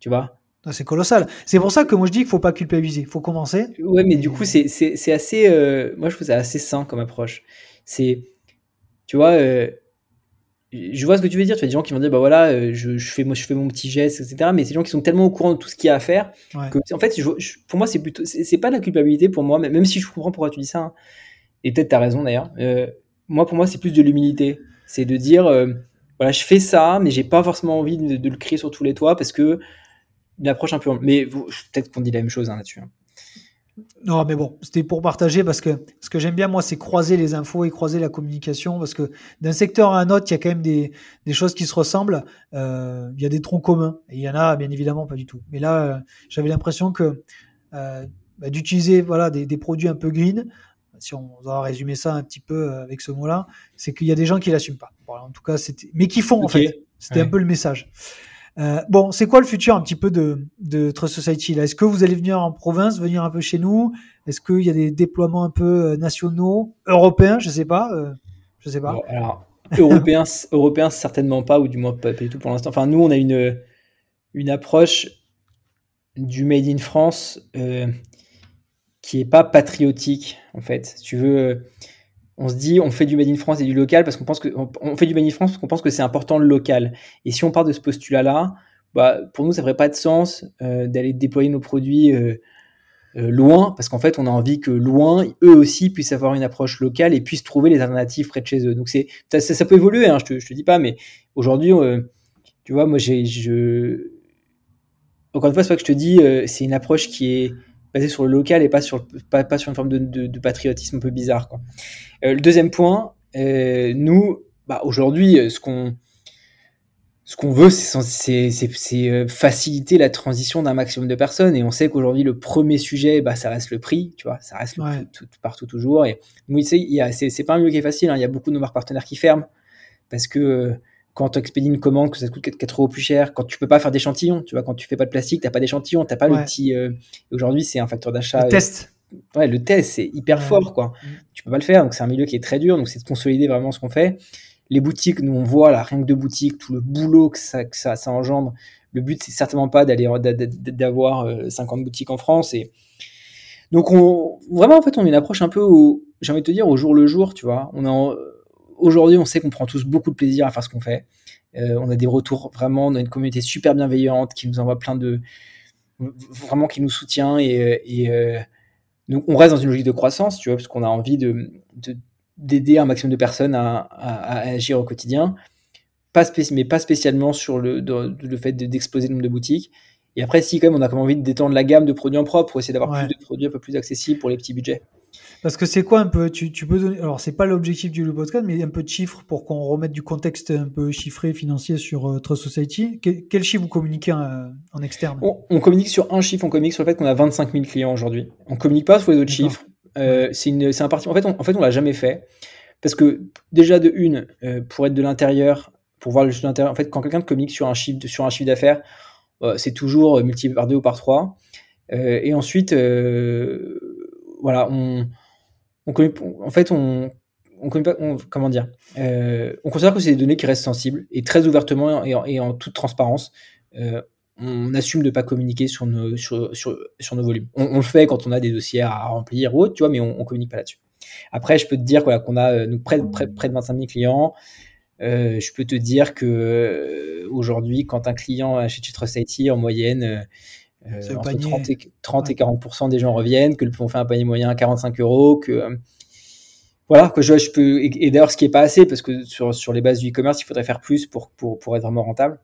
Tu vois? Ah, c'est colossal. C'est pour ça que moi je dis qu'il faut pas culpabiliser. Il faut commencer. Ouais, mais du coup, c'est assez. Euh, moi, je trouve ça assez sain comme approche. C'est. Tu vois, euh, je vois ce que tu veux dire. Tu as des gens qui vont dire, bah voilà, euh, je, je, fais, moi, je fais mon petit geste, etc. Mais c'est des gens qui sont tellement au courant de tout ce qu'il y a à faire que, en fait, pour moi, c'est plutôt. C'est pas de la culpabilité pour moi, même si je comprends pourquoi tu dis ça. Hein. Et peut-être tu as raison d'ailleurs. moi, pour moi, c'est plus de l'humilité. C'est de dire, voilà, je fais ça, mais j'ai pas forcément envie de, de, le crier sur tous les toits parce que une approche un peu. Mais peut-être qu'on dit la même chose hein, là-dessus. Hein. Non, mais bon, c'était pour partager parce que ce que j'aime bien, moi, c'est croiser les infos et croiser la communication parce que d'un secteur à un autre, il y a quand même des, des choses qui se ressemblent. Euh, il y a des troncs communs et il y en a, bien évidemment, pas du tout. Mais là, euh, j'avais l'impression que euh, bah, d'utiliser voilà, des, des, produits un peu green, si on doit résumer ça un petit peu avec ce mot-là, c'est qu'il y a des gens qui l'assument pas. En tout cas, c'était, mais qui font en fait. C'était un peu le message. Euh, bon, c'est quoi le futur un petit peu de, Trust Society Est-ce que vous allez venir en province, venir un peu chez nous? Est-ce qu'il y a des déploiements un peu euh, nationaux, européens? Je sais pas. Euh, je sais pas. alors, européens, (laughs) européens certainement pas, ou du moins pas, du tout pour l'instant. Enfin, nous, on a une une approche du Made in France qui est pas patriotique en fait. Si tu veux on se dit on fait du made in France et du local parce qu'on pense que on fait du made in France parce qu'on pense que c'est important le local. Et si on part de ce postulat-là, bah, pour nous ça ferait pas de sens euh, d'aller déployer nos produits euh, euh, loin parce qu'en fait on a envie que loin eux aussi puissent avoir une approche locale et puissent trouver les alternatives près de chez eux. Donc c'est ça, peut évoluer, hein, je te te dis pas, mais aujourd'hui tu vois moi je encore une fois c'est que je te dis c'est une approche qui est basé sur le local et pas sur, pas, pas sur une forme de, de, patriotisme un peu bizarre. Quoi. Euh, le deuxième point, euh, nous, bah, aujourd'hui, euh, ce qu'on ce qu'on veut, c'est faciliter la transition d'un maximum de personnes. Et on sait qu'aujourd'hui, le premier sujet, bah, ça reste le prix, tu vois, ça reste le prix tout, partout toujours. Et oui, c'est pas un milieu qui est facile. Hein. Il y a beaucoup de nos marques partenaires qui ferment parce que quand tu expédies une commande, que ça te coûte 4 euros plus cher, quand tu peux pas faire d'échantillons, tu vois, quand tu fais pas de plastique, t'as pas d'échantillon, t'as pas le petit. Euh, aujourd'hui, c'est un facteur d'achat. Le euh, test. Ouais, le test, c'est hyper fort, quoi. Mm. Tu peux pas le faire, donc c'est un milieu qui est très dur, donc c'est de consolider vraiment ce qu'on fait. Les boutiques, nous on voit là, rien que de boutiques, tout le boulot que ça, que ça, ça engendre. Le but, c'est certainement pas d'aller d'avoir 50 euh, boutiques en France et donc on vraiment en fait on a une approche un peu j'ai envie de te dire au jour le jour, tu vois. On a aujourd'hui, on sait qu'on prend tous beaucoup de plaisir à faire ce qu'on fait. Euh, on a des retours vraiment, on a une communauté super bienveillante qui nous envoie plein de. vraiment qui nous soutient et, et euh, donc on reste dans une logique de croissance, tu vois, parce qu'on a envie de, d'aider un maximum de personnes à, à, agir au quotidien, pas mais pas spécialement sur le, le fait d'exploser le nombre de boutiques. Et après, si quand même on a comme envie de détendre la gamme de produits en propre pour essayer d'avoir plus de produits un peu plus accessibles pour les petits budgets. Parce que c'est quoi un peu tu, tu, peux donner alors c'est pas l'objectif du podcast mais un peu de chiffres pour qu'on remette du contexte un peu chiffré financier sur euh, Trust Society. quel chiffre vous communiquez euh, en, externe? On, communique sur un chiffre, on communique sur le fait qu'on a 25 000 clients aujourd'hui. On communique pas sur les autres chiffres. Euh, c'est un parti en fait on, en fait on l'a jamais fait parce que déjà de une euh, pour être de l'intérieur pour voir le chiffre d'intérieur en fait quand quelqu'un communique sur un chiffre sur un chiffre d'affaires c'est toujours multiplié par deux ou par trois et ensuite voilà on en fait, on, on, comment dire, euh, on considère que c'est des données qui restent sensibles et très ouvertement et en, toute transparence. Euh, on assume de ne pas communiquer sur nos, volumes. On, le fait quand on a des dossiers à remplir ou autre, tu vois, mais on, ne communique pas là-dessus. Après, je peux te dire qu'on a près, près, de 25 000 clients. je peux te dire que aujourd'hui, quand un client achète chez Trust IT, en moyenne, entre 30 et, 30 et 40% des gens reviennent, que on fait un panier moyen à 45 euros, que voilà, que je, je peux. Et, d'ailleurs, ce qui est pas assez, parce que sur, sur les bases du e-commerce, il faudrait faire plus pour, pour, pour être vraiment rentable.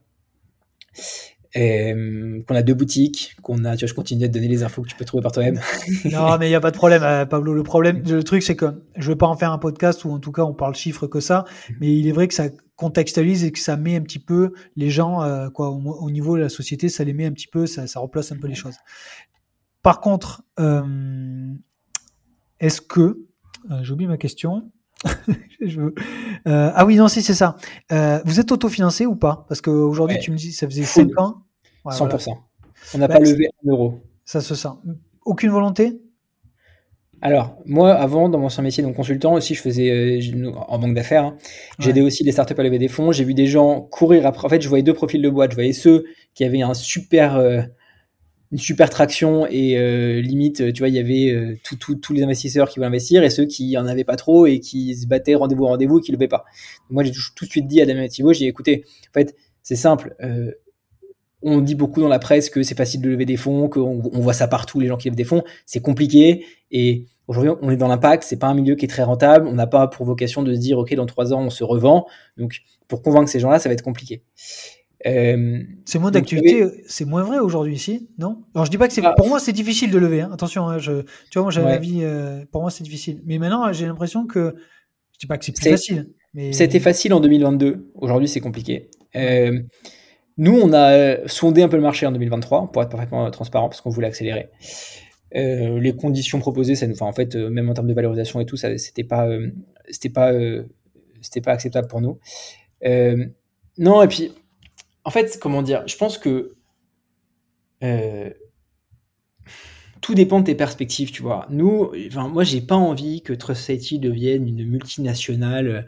Euh, qu'on a deux boutiques, qu'on a, tu vois, je continue à te donner les infos que tu peux trouver par toi-même. (laughs) non, mais il n'y a pas de problème, euh, Pablo. Le problème, le truc, c'est que je veux pas en faire un podcast où, en tout cas, on parle chiffres que ça, mais il est vrai que ça contextualise et que ça met un petit peu les gens, euh, quoi, au, niveau de la société, ça les met un petit peu, ça, ça replace un peu les choses. Par contre, est-ce que euh, J'ai oublié ma question. (laughs) Euh, ah oui, non, si, c'est ça. Euh, vous êtes autofinancé ou pas? Parce qu'aujourd'hui, tu me dis, ça faisait 5 ans. 100%. On n'a bah, pas levé un euro. Ça se sent. Aucune volonté? Alors, moi, avant, dans mon ancien métier, donc consultant aussi, je faisais en banque d'affaires. Hein, J'aidais aussi des startups à lever des fonds. J'ai vu des gens courir après. En fait, je voyais deux profils de boîte. Je voyais ceux qui avaient un super, une super traction et euh, limite, tu vois, il y avait euh, tous les investisseurs qui voulaient investir et ceux qui en avaient pas trop et qui se battaient rendez-vous rendez-vous et qui ne levaient pas. Moi, j'ai tout, de suite dit à Damien Thibault, j'ai écouté, en fait, c'est simple. On dit beaucoup dans la presse que c'est facile de lever des fonds, qu'on on voit ça partout, les gens qui lèvent des fonds. C'est compliqué et aujourd'hui, on est dans l'impact. C'est pas un milieu qui est très rentable. On n'a pas pour vocation de se dire, ok, dans trois ans, on se revend. Donc, pour convaincre ces gens-là, ça va être compliqué. Euh, c'est moins d'actualité, c'est moins vrai aujourd'hui ici, non? Alors je dis pas que c'est, ah. pour moi c'est difficile de lever. Hein. Attention, hein, je, tu vois, moi j'ai un avis, euh, pour moi c'est difficile. Mais maintenant j'ai l'impression que, je dis pas que c'est plus facile. Mais... C'était facile en 2022. Aujourd'hui c'est compliqué. Euh, nous on a sondé un peu le marché en 2023 pour être parfaitement transparent parce qu'on voulait accélérer. les conditions proposées, ça, enfin en fait même en termes de valorisation et tout, ça c'était pas, c'était pas, c'était pas acceptable pour nous. non et puis en fait, comment dire, je pense que euh, tout dépend de tes perspectives, tu vois. Nous, enfin, moi, j'ai pas envie que Trust devienne une multinationale.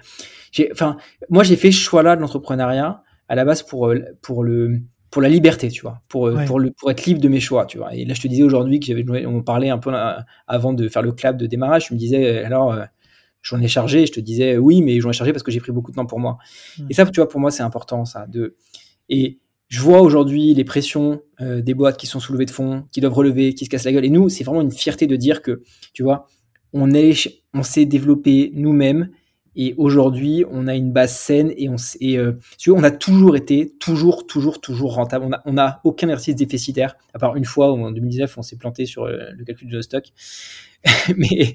Enfin, moi, j'ai fait ce choix-là de l'entrepreneuriat à la base pour, euh, pour, le, pour la liberté, tu vois, pour, euh, pour, le, pour être libre de mes choix, tu vois. Et là, je te disais aujourd'hui que j'avais, on parlait un peu avant de faire le clap de démarrage, je me disais, alors, j'en ai chargé, je te disais, oui, mais j'en ai chargé parce que j'ai pris beaucoup de temps pour moi. Hmm. Et ça, tu vois, pour moi, c'est important, ça, de, et je vois aujourd'hui les pressions euh, des boîtes qui sont soulevées de fonds, qui doivent relever, qui se cassent la gueule. Et nous, c'est vraiment une fierté de dire que, tu vois, on, est, on s'est développé nous-mêmes et aujourd'hui, on a une base saine et on, et, euh, on a toujours été, toujours, toujours, toujours rentable. On n'a a aucun exercice déficitaire, à part une fois en 2019, on s'est planté sur euh, le calcul de stock. (laughs) mais,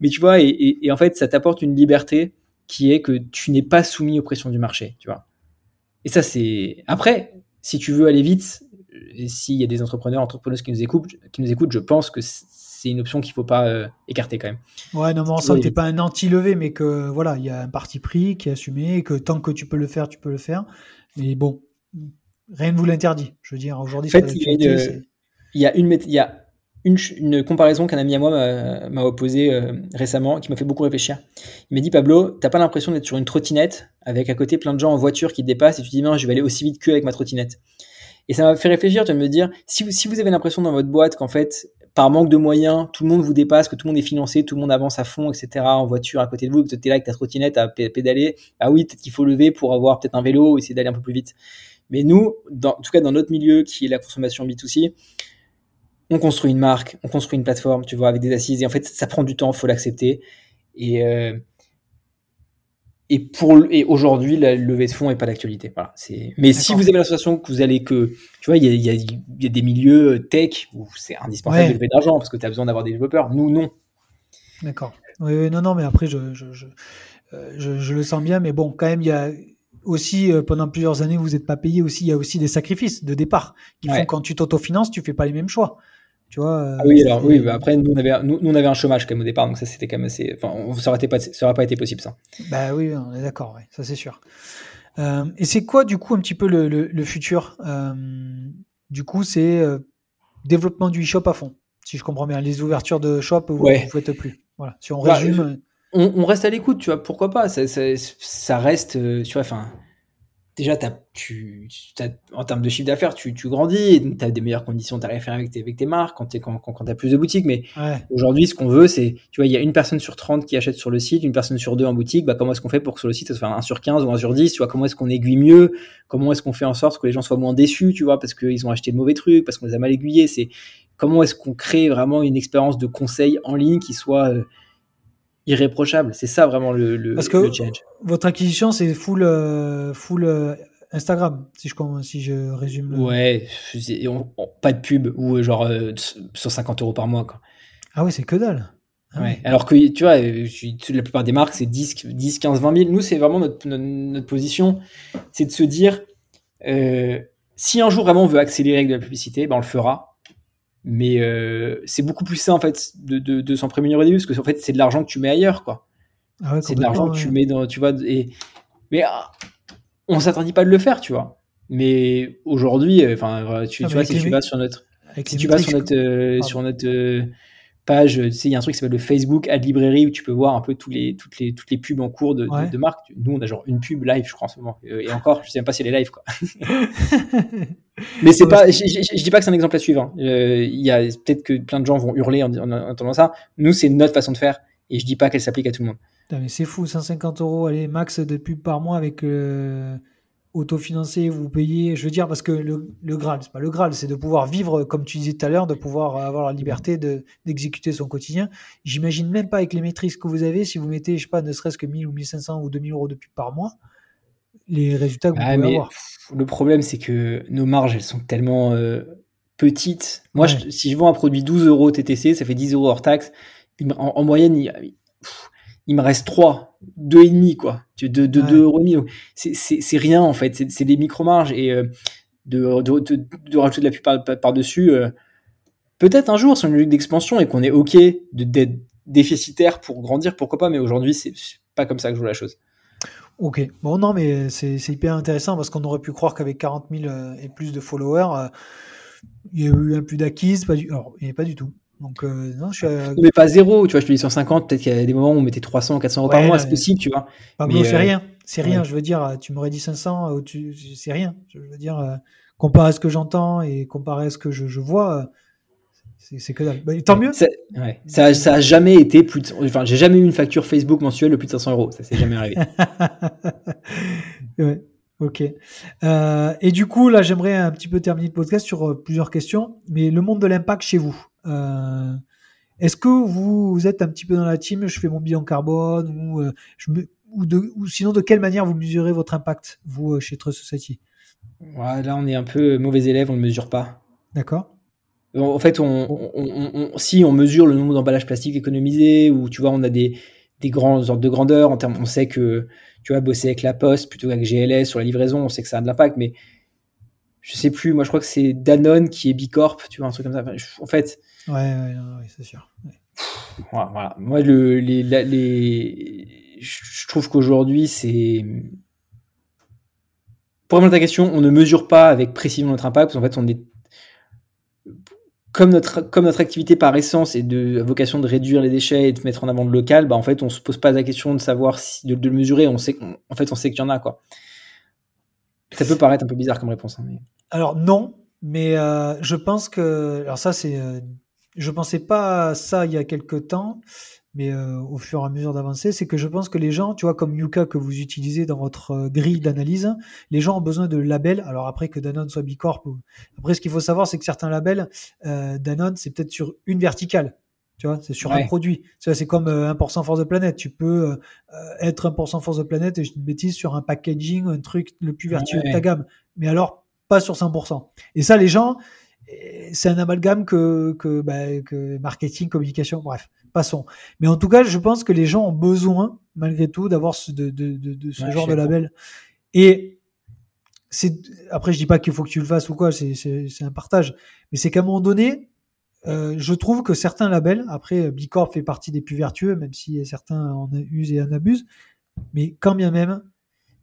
mais tu vois, et, en fait, ça t'apporte une liberté qui est que tu n'es pas soumis aux pressions du marché, tu vois. Et ça, c'est. Après, si tu veux aller vite, et s'il y a des entrepreneurs, entrepreneuses qui qui nous écoutent je pense que c'est une option qu'il ne faut pas euh, écarter quand même. Ouais, non, mais on sent que tu n'es pas un anti-levé, mais que voilà, il y a un parti pris qui est assumé, et que tant que tu peux le faire, tu peux le faire. Mais bon, rien ne vous l'interdit. Je veux dire, aujourd'hui, en fait, il y, a une, il y a une, il y a une, comparaison qu'un ami à moi m'a opposée euh, récemment, qui m'a fait beaucoup réfléchir. Il m'a dit Pablo, t'as pas l'impression d'être sur une trottinette avec à côté plein de gens en voiture qui te dépassent et tu te dis non, je vais aller aussi vite qu'eux avec ma trottinette. Et ça m'a fait réfléchir de me dire si vous, si vous avez l'impression dans votre boîte qu'en fait, par manque de moyens, tout le monde vous dépasse, que tout le monde est financé, tout le monde avance à fond, etc. en voiture à côté de vous, que tu es là avec ta trottinette à pédaler, ah oui, peut-être qu'il faut lever pour avoir peut-être un vélo ou essayer d'aller un peu plus vite. Mais nous, dans, en tout cas dans notre milieu qui est la consommation B2C, on construit une marque, on construit une plateforme, tu vois, avec des assises. Et en fait, ça prend du temps, faut l'accepter. Et, euh, et pour et aujourd'hui, la levée de fonds n'est pas d'actualité. Voilà, c'est. Mais si vous avez l'impression que vous allez que, tu vois, il y a, y a, des milieux tech où c'est indispensable de lever d'argent parce que tu as besoin d'avoir des développeurs. Nous, non. D'accord. Oui, non, non, mais après, je, je, je, euh, je, le sens bien. Mais bon, quand même, il y a aussi, euh, pendant plusieurs années, vous n'êtes pas payé aussi. Il y a aussi des sacrifices de départ qui font quand tu t'autofinances, tu fais pas les mêmes choix. Tu vois, euh, ah oui, alors oui, bah, après nous on, avait, nous, on avait un chômage quand même au départ, donc ça c'était quand même assez. Enfin, ça aurait, pas, ça aurait pas été possible ça. Bah oui, on est d'accord, ouais, ça c'est sûr. Euh, et c'est quoi du coup un petit peu le, le, futur? Euh, Du coup, c'est développement du e-shop à fond, si je comprends bien. Les ouvertures de shop, vous ne faites plus. Voilà, si on bah, résume. on, reste à l'écoute, tu vois, pourquoi pas? Ça, ça, reste, euh, tu vois, enfin, déjà, as, tu, en termes de chiffre d'affaires, tu, tu, grandis, tu as des meilleures conditions tarifaires avec tes, avec tes marques quand tu quand, quand, as plus de boutiques. Mais aujourd'hui, ce qu'on veut, c'est, tu vois, il y a une personne sur 30 qui achète sur le site, une personne sur deux en boutique. Bah, comment est-ce qu'on fait pour que sur le site, ça soit 1 sur 15 ou 1 sur 10 Tu vois, comment est-ce qu'on aiguille mieux Comment est-ce qu'on fait en sorte que les gens soient moins déçus, tu vois, parce qu'ils ont acheté de mauvais trucs, parce qu'on les a mal aiguillés C'est comment est-ce qu'on crée vraiment une expérience de conseil en ligne qui soit. Euh, irréprochable. C'est ça vraiment le, le, Parce que Votre acquisition, c'est full, euh, full euh, Instagram, si je, si je résume. Ouais, pas de pub ou euh, genre 150 euros par mois. Quoi. Ah oui, c'est que dalle. Ah ouais. Alors que tu vois, la plupart des marques, c'est 10, 10, 15, 20 000. Nous, c'est vraiment notre, notre, position, c'est de se dire si un jour vraiment on veut accélérer avec de la publicité, ben on le fera mais euh, c'est beaucoup plus sain en fait de, de, de s'en prémunir au début parce que en fait c'est de l'argent que tu mets ailleurs quoi. Ah c'est de l'argent que tu mets dans tu vois et mais ah, on s'interdit pas de le faire tu vois. Mais aujourd'hui euh, enfin tu, tu vois si tu vas sur notre si tu vas sur notre euh, sur notre page, tu sais, il y a un truc qui s'appelle le Facebook Ad Librairie où tu peux voir un peu tous les, toutes, les, toutes les pubs en cours de, de, marque. Nous, on a genre une pub live, je crois, en ce moment. Et encore, je sais même pas si elle est live, quoi. (laughs) Mais c'est pas, je, je, dis pas que c'est un exemple à suivre. Hein. Euh, il y a peut-être que plein de gens vont hurler en, entendant ça. Nous, c'est notre façon de faire. Et je dis pas qu'elle s'applique à tout le monde. mais c'est fou, 150 euros, allez, max de pub par mois avec. Euh, autofinancé, vous payez, je veux dire, parce que le, le Graal, c'est pas le Graal, c'est de pouvoir vivre, comme tu disais tout à l'heure, de pouvoir avoir la liberté d'exécuter son quotidien. J'imagine même pas avec les maîtrises que vous avez, si vous mettez, je sais pas, ne serait-ce que 1000 ou 1500 ou 2000 euros de pub par mois, les résultats que vous pouvez avoir. Le problème, c'est que nos marges, elles sont tellement euh, petites. Moi, si je vends un produit 12 euros TTC, ça fait 10 euros hors taxe. En, moyenne, il, il me reste 3, 2,5 quoi. De, de, de 2 euros C'est rien en fait, c'est des micro-marges et euh, de, de, de, rajouter de la pub par-dessus. Euh, peut-être un jour sur une logique d'expansion et qu'on est OK d'être déficitaire pour grandir, pourquoi pas, mais aujourd'hui c'est pas comme ça que je vois la chose. Ok, bon non mais c'est hyper intéressant parce qu'on aurait pu croire qu'avec 40 000 euh, et plus de followers, il y a eu un plus d'acquise, pas du... alors il n'y a pas du tout. Donc, euh, non, je suis Mais pas zéro, tu vois, je te dis 150, peut-être qu'il y a des moments où on mettait 300, 400 euros par mois, c'est possible, tu vois. mais c'est euh, rien, c'est rien, je veux dire, tu m'aurais dit 500, c'est rien, je veux dire, euh, comparé à ce que j'entends et comparé à ce que je, je vois, c'est que dalle. Bah, tant mieux. Ouais. Ça, ça a jamais été plus de, enfin, j'ai jamais eu une facture Facebook mensuelle de plus de 500 euros, ça s'est jamais arrivé. (laughs) ouais. Ok. Euh, et du coup, là, j'aimerais un petit peu terminer le podcast sur euh, plusieurs questions. Mais le monde de l'impact chez vous, euh, est-ce que vous, êtes un petit peu dans la team Je fais mon bilan carbone ou, je me, ou, de, ou sinon, de quelle manière vous mesurez votre impact, vous, chez Trust Society? Ouais, Là, on est un peu mauvais élève, on ne mesure pas. D'accord. En fait, on, on, si on mesure le nombre d'emballages plastiques économisés, ou tu vois, on a des, des grands ordres de grandeur. En termes, on sait que tu vois, bosser avec la Poste plutôt qu'avec GLS sur la livraison, on sait que ça a de l'impact, mais je sais plus. Moi, je crois que c'est Danone qui est Bicorp, tu vois, un truc comme ça. en fait. Ouais, ouais, c'est sûr. Voilà, Moi, le, les, les, je trouve qu'aujourd'hui, c'est. Pour répondre à ta question, on ne mesure pas avec précision notre impact, parce qu'en fait, on est comme notre, comme notre activité par essence est de vocation de réduire les déchets et de mettre en avant le local, bah en fait, on se pose pas la question de savoir si, de, le mesurer. On sait, en fait, on sait qu'il y en a, quoi. Ça peut paraître un peu bizarre comme réponse. Hein, mais... Alors, non, mais euh, je pense que. Alors, ça, c'est. Euh, je pensais pas à ça il y a quelques temps mais euh, au fur et à mesure d'avancer, c'est que je pense que les gens, tu vois, comme Yuka que vous utilisez dans votre euh, grille d'analyse, les gens ont besoin de labels. Alors après que Danone soit Bicorp, après ce qu'il faut savoir, c'est que certains labels, euh, Danone, c'est peut-être sur une verticale. Tu vois, c'est sur un produit. C'est comme 1% force de planète. Tu peux être 1% force de planète et je dis une bêtise sur un packaging, un truc le plus vertueux de ta gamme. Mais alors, pas sur 100%. Et ça, les gens, c'est un amalgame que, que, bah, que marketing, communication, bref passons. Mais en tout cas, je pense que les gens ont besoin, malgré tout, d'avoir ce, de, ce genre de label. Et c'est après, je dis pas qu'il faut que tu le fasses ou quoi, c'est un partage. Mais c'est qu'à un moment donné, euh, je trouve que certains labels, après, Bicorp fait partie des plus vertueux, même si certains en usent et en abusent. Mais quand bien même,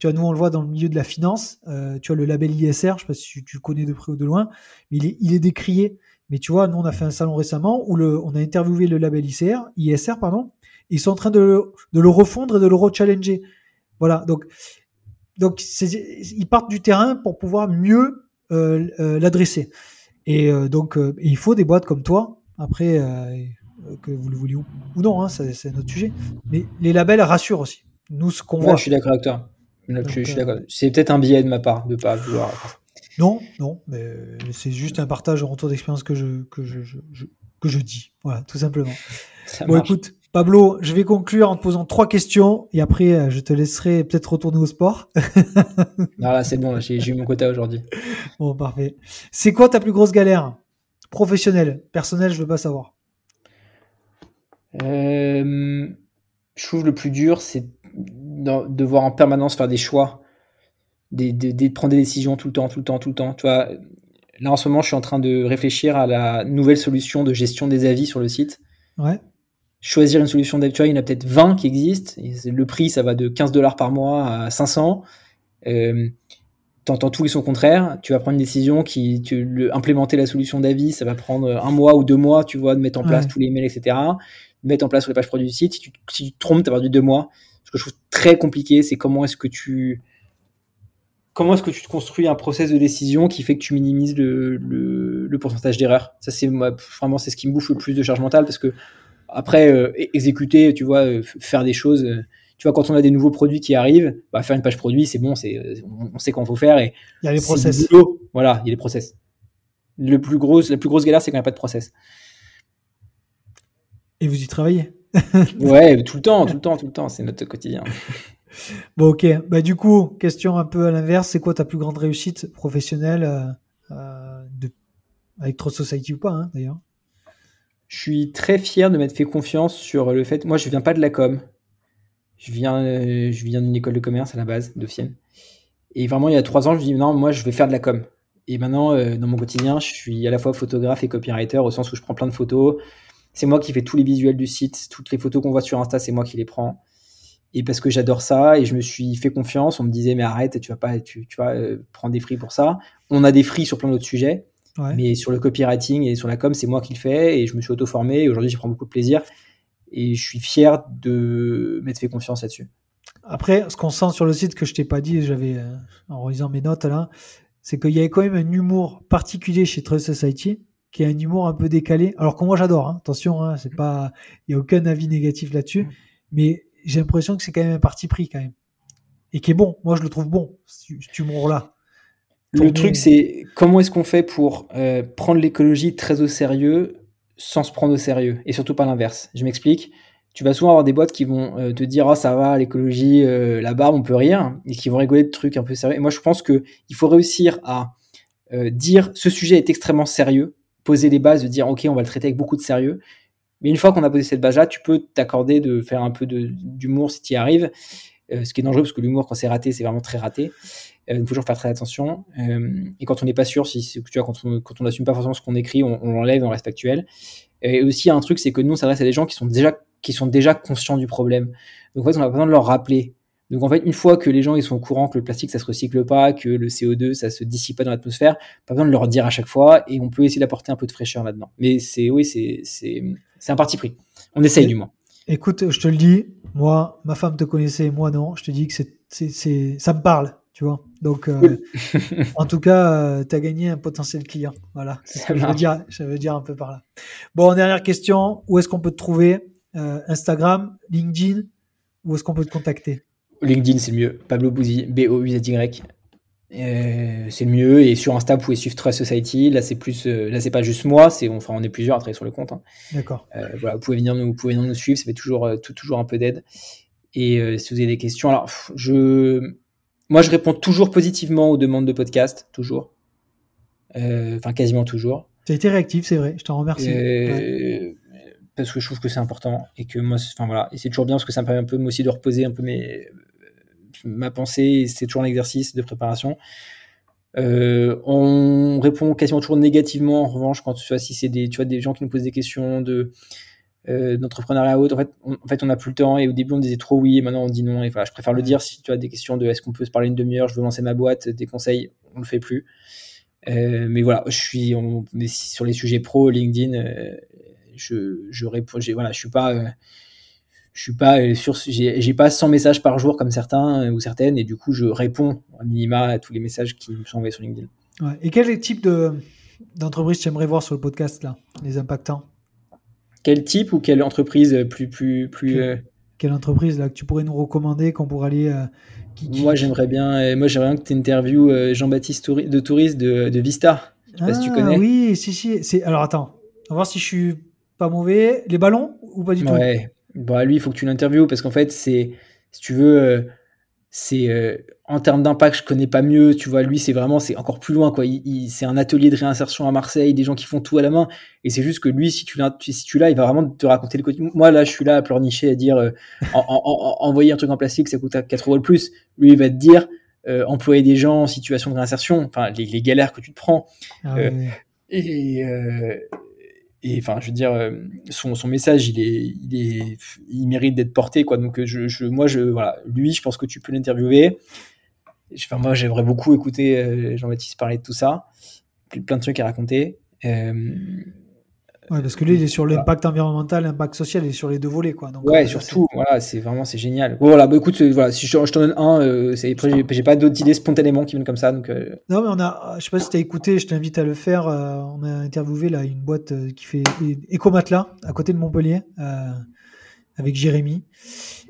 tu vois, nous on le voit dans le milieu de la finance, euh, tu vois le label ISR, je sais pas si tu, le connais de près ou de loin, mais il est, il est décrié. Mais tu vois, nous, on a fait un salon récemment où le, on a interviewé le label ICR, ISR, pardon, Ils sont en train de le, de le refondre et de le rechallenger. Voilà. Donc, donc ils partent du terrain pour pouvoir mieux euh, euh, l'adresser. Et euh, donc, il faut des boîtes comme toi. Après, que vous le vouliez ou, non, hein, c'est notre sujet. Mais les labels rassurent aussi. Nous, ce qu'on voit. Je suis d'accord avec toi. C'est peut-être un biais de ma part de pas vouloir. Non, non, mais c'est juste un partage en retour d'expérience que je, que je, que je dis. Voilà, tout simplement. (laughs) bon, écoute, Pablo, je vais conclure en te posant trois questions et après, euh, je te laisserai peut-être retourner au sport. (laughs) Ah c'est bon, j'ai eu mon quota aujourd'hui. Bon, parfait. C'est quoi ta plus grosse galère? Professionnelle, personnelle, je veux pas savoir. Euh, je trouve le plus dur, c'est de devoir en permanence faire des choix, de, prendre des décisions tout le temps, tout le temps, tout le temps. Tu vois, là en ce moment, je suis en train de réfléchir à la nouvelle solution de gestion des avis sur le site. Ouais choisir une solution d'avis. Il y en a peut-être 20 qui existent. le prix, ça va de 15 dollars par mois à 500. Euh, T'entends tout et son contraire. Tu vas prendre une décision qui, tu, le, implémenter la solution d'avis, ça va prendre un mois ou deux mois, tu vois, de mettre en place tous les mails, etc. De mettre en place sur les pages produits du site. Si tu, si tu te trompes, tu perdu deux mois. Ce que je trouve très compliqué, c'est comment est-ce que tu, comment est-ce que tu te construis un process de décision qui fait que tu minimises le, le, le pourcentage d'erreurs. Ça, c'est vraiment, c'est ce qui me bouffe le plus de charge mentale parce que après, euh, exécuter, tu vois, euh, faire des choses. Euh, tu vois, quand on a des nouveaux produits qui arrivent, bah, faire une page produit, c'est bon, c'est, on, sait comment faut faire. Et il y a les process. Voilà, il y a les process. Le plus gros, la plus grosse galère, c'est quand il n'y a pas de process. Et vous y travaillez? Ouais, tout le temps, tout le temps, tout le temps. C'est notre quotidien. (laughs) Bon, ok. Bah, du coup, question un peu à l'inverse. C'est quoi ta plus grande réussite professionnelle de... avec Trust Society ou pas, hein, d'ailleurs? Je suis très fier de m'être fait confiance sur le fait. Moi, je viens pas de la com. Je viens, euh, je viens d'une école de commerce à la base, Dauphine. Et vraiment, il y a trois ans, je me dis non, moi, je vais faire de la com. Et maintenant, euh, dans mon quotidien, je suis à la fois photographe et copywriter, au sens où je prends plein de photos. C'est moi qui fais tous les visuels du site, toutes les photos qu'on voit sur Insta, c'est moi qui les prends. Et parce que j'adore ça, et je me suis fait confiance, on me disait mais arrête, tu vas pas, tu, tu vas euh, prendre des fris pour ça. On a des fris sur plein d'autres sujets. Mais sur le copywriting et sur la com, c'est moi qui le fais et je me suis auto-formé et aujourd'hui, j'y prends beaucoup de plaisir et je suis fier de m'être fait confiance là-dessus. Après, ce qu'on sent sur le site que je t'ai pas dit, j'avais euh, en relisant mes notes là, c'est qu'il y avait quand même un humour particulier chez Trust Society, qui est un humour un peu décalé. Alors que moi j'adore, hein. attention, hein, c'est pas, il y a aucun avis négatif là-dessus, mais j'ai l'impression que c'est quand même un parti pris quand même, et qui est bon. Moi je le trouve bon, cet humour-là. Le truc, c'est comment est-ce qu'on fait pour euh, prendre l'écologie très au sérieux sans se prendre au sérieux? Et surtout pas l'inverse. Je m'explique. Tu vas souvent avoir des boîtes qui vont euh, te dire oh ça va l'écologie euh, la barbe on peut rire et qui vont rigoler de trucs un peu sérieux. Et moi je pense que il faut réussir à dire ce sujet est extrêmement sérieux, poser les bases, de dire ok on va le traiter avec beaucoup de sérieux. Mais une fois qu'on a posé cette base là, tu peux t'accorder de faire un peu d'humour si tu y arrives. ce qui est dangereux parce que l'humour quand c'est raté c'est vraiment très raté. Euh, il faut toujours faire très attention. Euh, et quand on n'est pas sûr, si, tu vois, quand on quand n'assume pas forcément ce qu'on écrit, on, l'enlève, on reste actuel. Et aussi, un truc, c'est que nous, on s'adresse à des gens qui sont déjà qui sont déjà conscients du problème. Donc en fait, on a besoin de leur rappeler. Donc en fait, une fois que les gens ils sont au courant que le plastique ça se recycle pas, que le CO2 ça se dissipe pas dans l'atmosphère, pas besoin de leur dire à chaque fois et on peut essayer d'apporter un peu de fraîcheur là-dedans. Mais c'est oui, c'est c'est c'est un parti pris. On essaye du moins. Écoute, je te le dis, moi, ma femme te connaissait, moi non. Je te dis que c'est c'est ça me parle tu vois. Donc, euh, (laughs) en tout cas, euh, tu as gagné un potentiel client. Voilà, c'est ce que je veux, dire, je veux dire un peu par là. Bon, dernière question, où est-ce qu'on peut te trouver euh, Instagram, LinkedIn, où est-ce qu'on peut te contacter? LinkedIn, c'est le mieux. Pablo Bouzy, B-O-U-Z-Y. c'est le mieux. Et sur Insta, vous pouvez suivre Trust Society. Là, c'est plus, là, c'est pas juste moi, c'est, enfin, on est plusieurs à travailler sur le compte. Hein. D'accord. voilà, vous pouvez venir nous, vous pouvez venir nous suivre. Ça fait toujours, toujours un peu d'aide. Et si vous avez des questions, alors, je, moi, je réponds toujours positivement aux demandes de podcast, toujours. Euh, enfin, quasiment toujours. Tu as été réactif, c'est vrai. Je t'en remercie. Euh, parce que je trouve que c'est important et que moi, enfin voilà, et c'est toujours bien parce que ça me permet un peu moi aussi de reposer un peu mes, ma pensée. C'est toujours un exercice de préparation. Euh, on répond quasiment toujours négativement en revanche quand tu vois si c'est des tu vois des gens qui nous posent des questions de euh, d'entrepreneuriat haute. En fait, on, en fait, on n'a plus le temps et au début on disait trop oui et maintenant on dit non. Et voilà, je préfère le dire si tu as des questions de est-ce qu'on peut se parler une demi-heure, je veux lancer ma boîte, des conseils, on le fait plus. Euh, mais voilà, je suis on, sur les sujets pro LinkedIn, euh, je, je réponds, voilà, je suis pas je suis pas sur, j'ai pas 100 messages par jour comme certains ou certaines, et du coup, je réponds à minima à tous les messages qui me sont envoyés sur LinkedIn. Et quel type de d'entreprise tu aimerais voir sur le podcast là, les impactants? Quel type ou quelle entreprise plus plus plus Quelle entreprise là que tu pourrais nous recommander qu'on pourrait aller Moi, j'aimerais bien, moi j'aimerais bien que tu interviewes Jean-Baptiste de Tourisme de, de Vista. Je sais pas si tu ah connais. Oui, si, si. C'est... Alors attends, on va voir si je suis pas mauvais. Les ballons ou pas du tout? Bon, lui, il faut que tu l'interviewes parce qu'en fait, c'est, si tu veux, euh, c'est euh, en termes d'impact, je connais pas mieux. Tu vois, lui, c'est vraiment, c'est encore plus loin, quoi. Il, c'est un atelier de réinsertion à Marseille, des gens qui font tout à la main. Et c'est juste que lui, si tu l'as, si tu l'as, il va vraiment te raconter le quotidien. Moi, là, je suis là à pleurnicher, à dire, euh, envoyer un truc en plastique, ça coûte 4 euros le plus. Lui, il va te dire, euh, employer des gens en situation de réinsertion, enfin les, les galères que tu te prends. Ah euh, et, euh, et enfin, je veux dire, son, son message, il est, il est, il mérite d'être porté, quoi. Donc, je, je, moi, je, voilà, lui, je pense que tu peux l'interviewer. Enfin, moi, j'aimerais beaucoup écouter Jean-Baptiste parler de tout ça, plein de trucs à raconter. Ouais, parce que lui, il est sur l'impact environnemental, l'impact social, il est sur les deux volets, quoi. Donc, ouais, euh, surtout, voilà, c'est vraiment, c'est génial. voilà, bah écoute, voilà, si je, je t'en donne un, euh, j'ai pas d'autres idées spontanément qui viennent comme ça, donc. Euh. Non, mais on a, je sais pas si t'as écouté, je t'invite à le faire. Euh, on a interviewé là une boîte qui fait Ecomatelas à côté de Montpellier, avec Jérémy,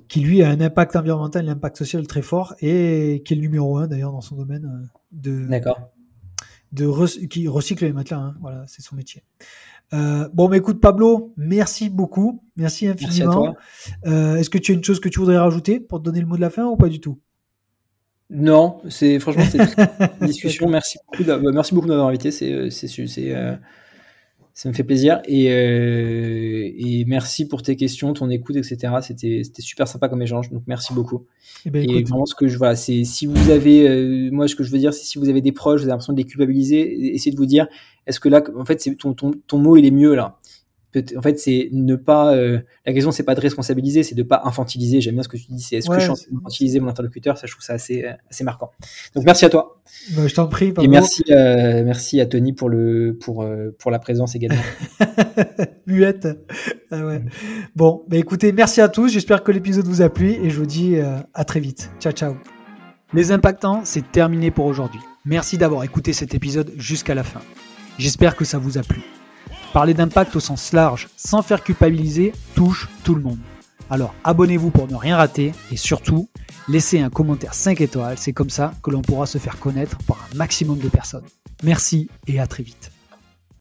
qui lui a un impact environnemental, un impact social très fort et qui est le numéro un d'ailleurs dans son domaine de. D'accord. De qui recycle les matelas, hein, voilà, c'est son métier. Euh, bon, mais écoute, Pablo, merci beaucoup. Merci infiniment. Euh, est-ce que tu as une chose que tu voudrais rajouter pour te donner le mot de la fin ou pas du tout? Non, c'est franchement, c'est (laughs) une discussion. Merci beaucoup, bah, d'avoir invité. C'est, euh, c'est, ça me fait plaisir et, euh, et, merci pour tes questions, ton écoute, etc. C'était super sympa comme échange, donc merci beaucoup. Eh ben, et, vraiment, ce que je voilà, c'est si vous avez, euh, moi, ce que je veux dire, c'est si vous avez des proches, vous avez l'impression de les culpabiliser, essayez de vous dire, est-ce que là, en fait, c'est ton, ton, ton mot, il est mieux là? En fait, c'est ne pas. Euh, la question, c'est pas de responsabiliser, c'est de pas infantiliser. J'aime bien ce que tu dis. C'est est-ce que je suis infantiliser mon interlocuteur? Ça, je trouve ça assez, assez marquant. Donc, merci à toi. Bah, je t'en prie. Et merci, euh, merci à Tony pour le pour euh, pour la présence également. (laughs) Muette. Ah ouais. Bon, bah écoutez, merci à tous. J'espère que l'épisode vous a plu et je vous dis à très vite. Ciao, ciao. Les impactants, c'est terminé pour aujourd'hui. Merci d'avoir écouté cet épisode jusqu'à la fin. J'espère que ça vous a plu. Parler d'impact au sens large, sans faire culpabiliser, touche tout le monde. Alors abonnez-vous pour ne rien rater et surtout, laissez un commentaire 5 étoiles, c'est comme ça que l'on pourra se faire connaître par un maximum de personnes. Merci et à très vite.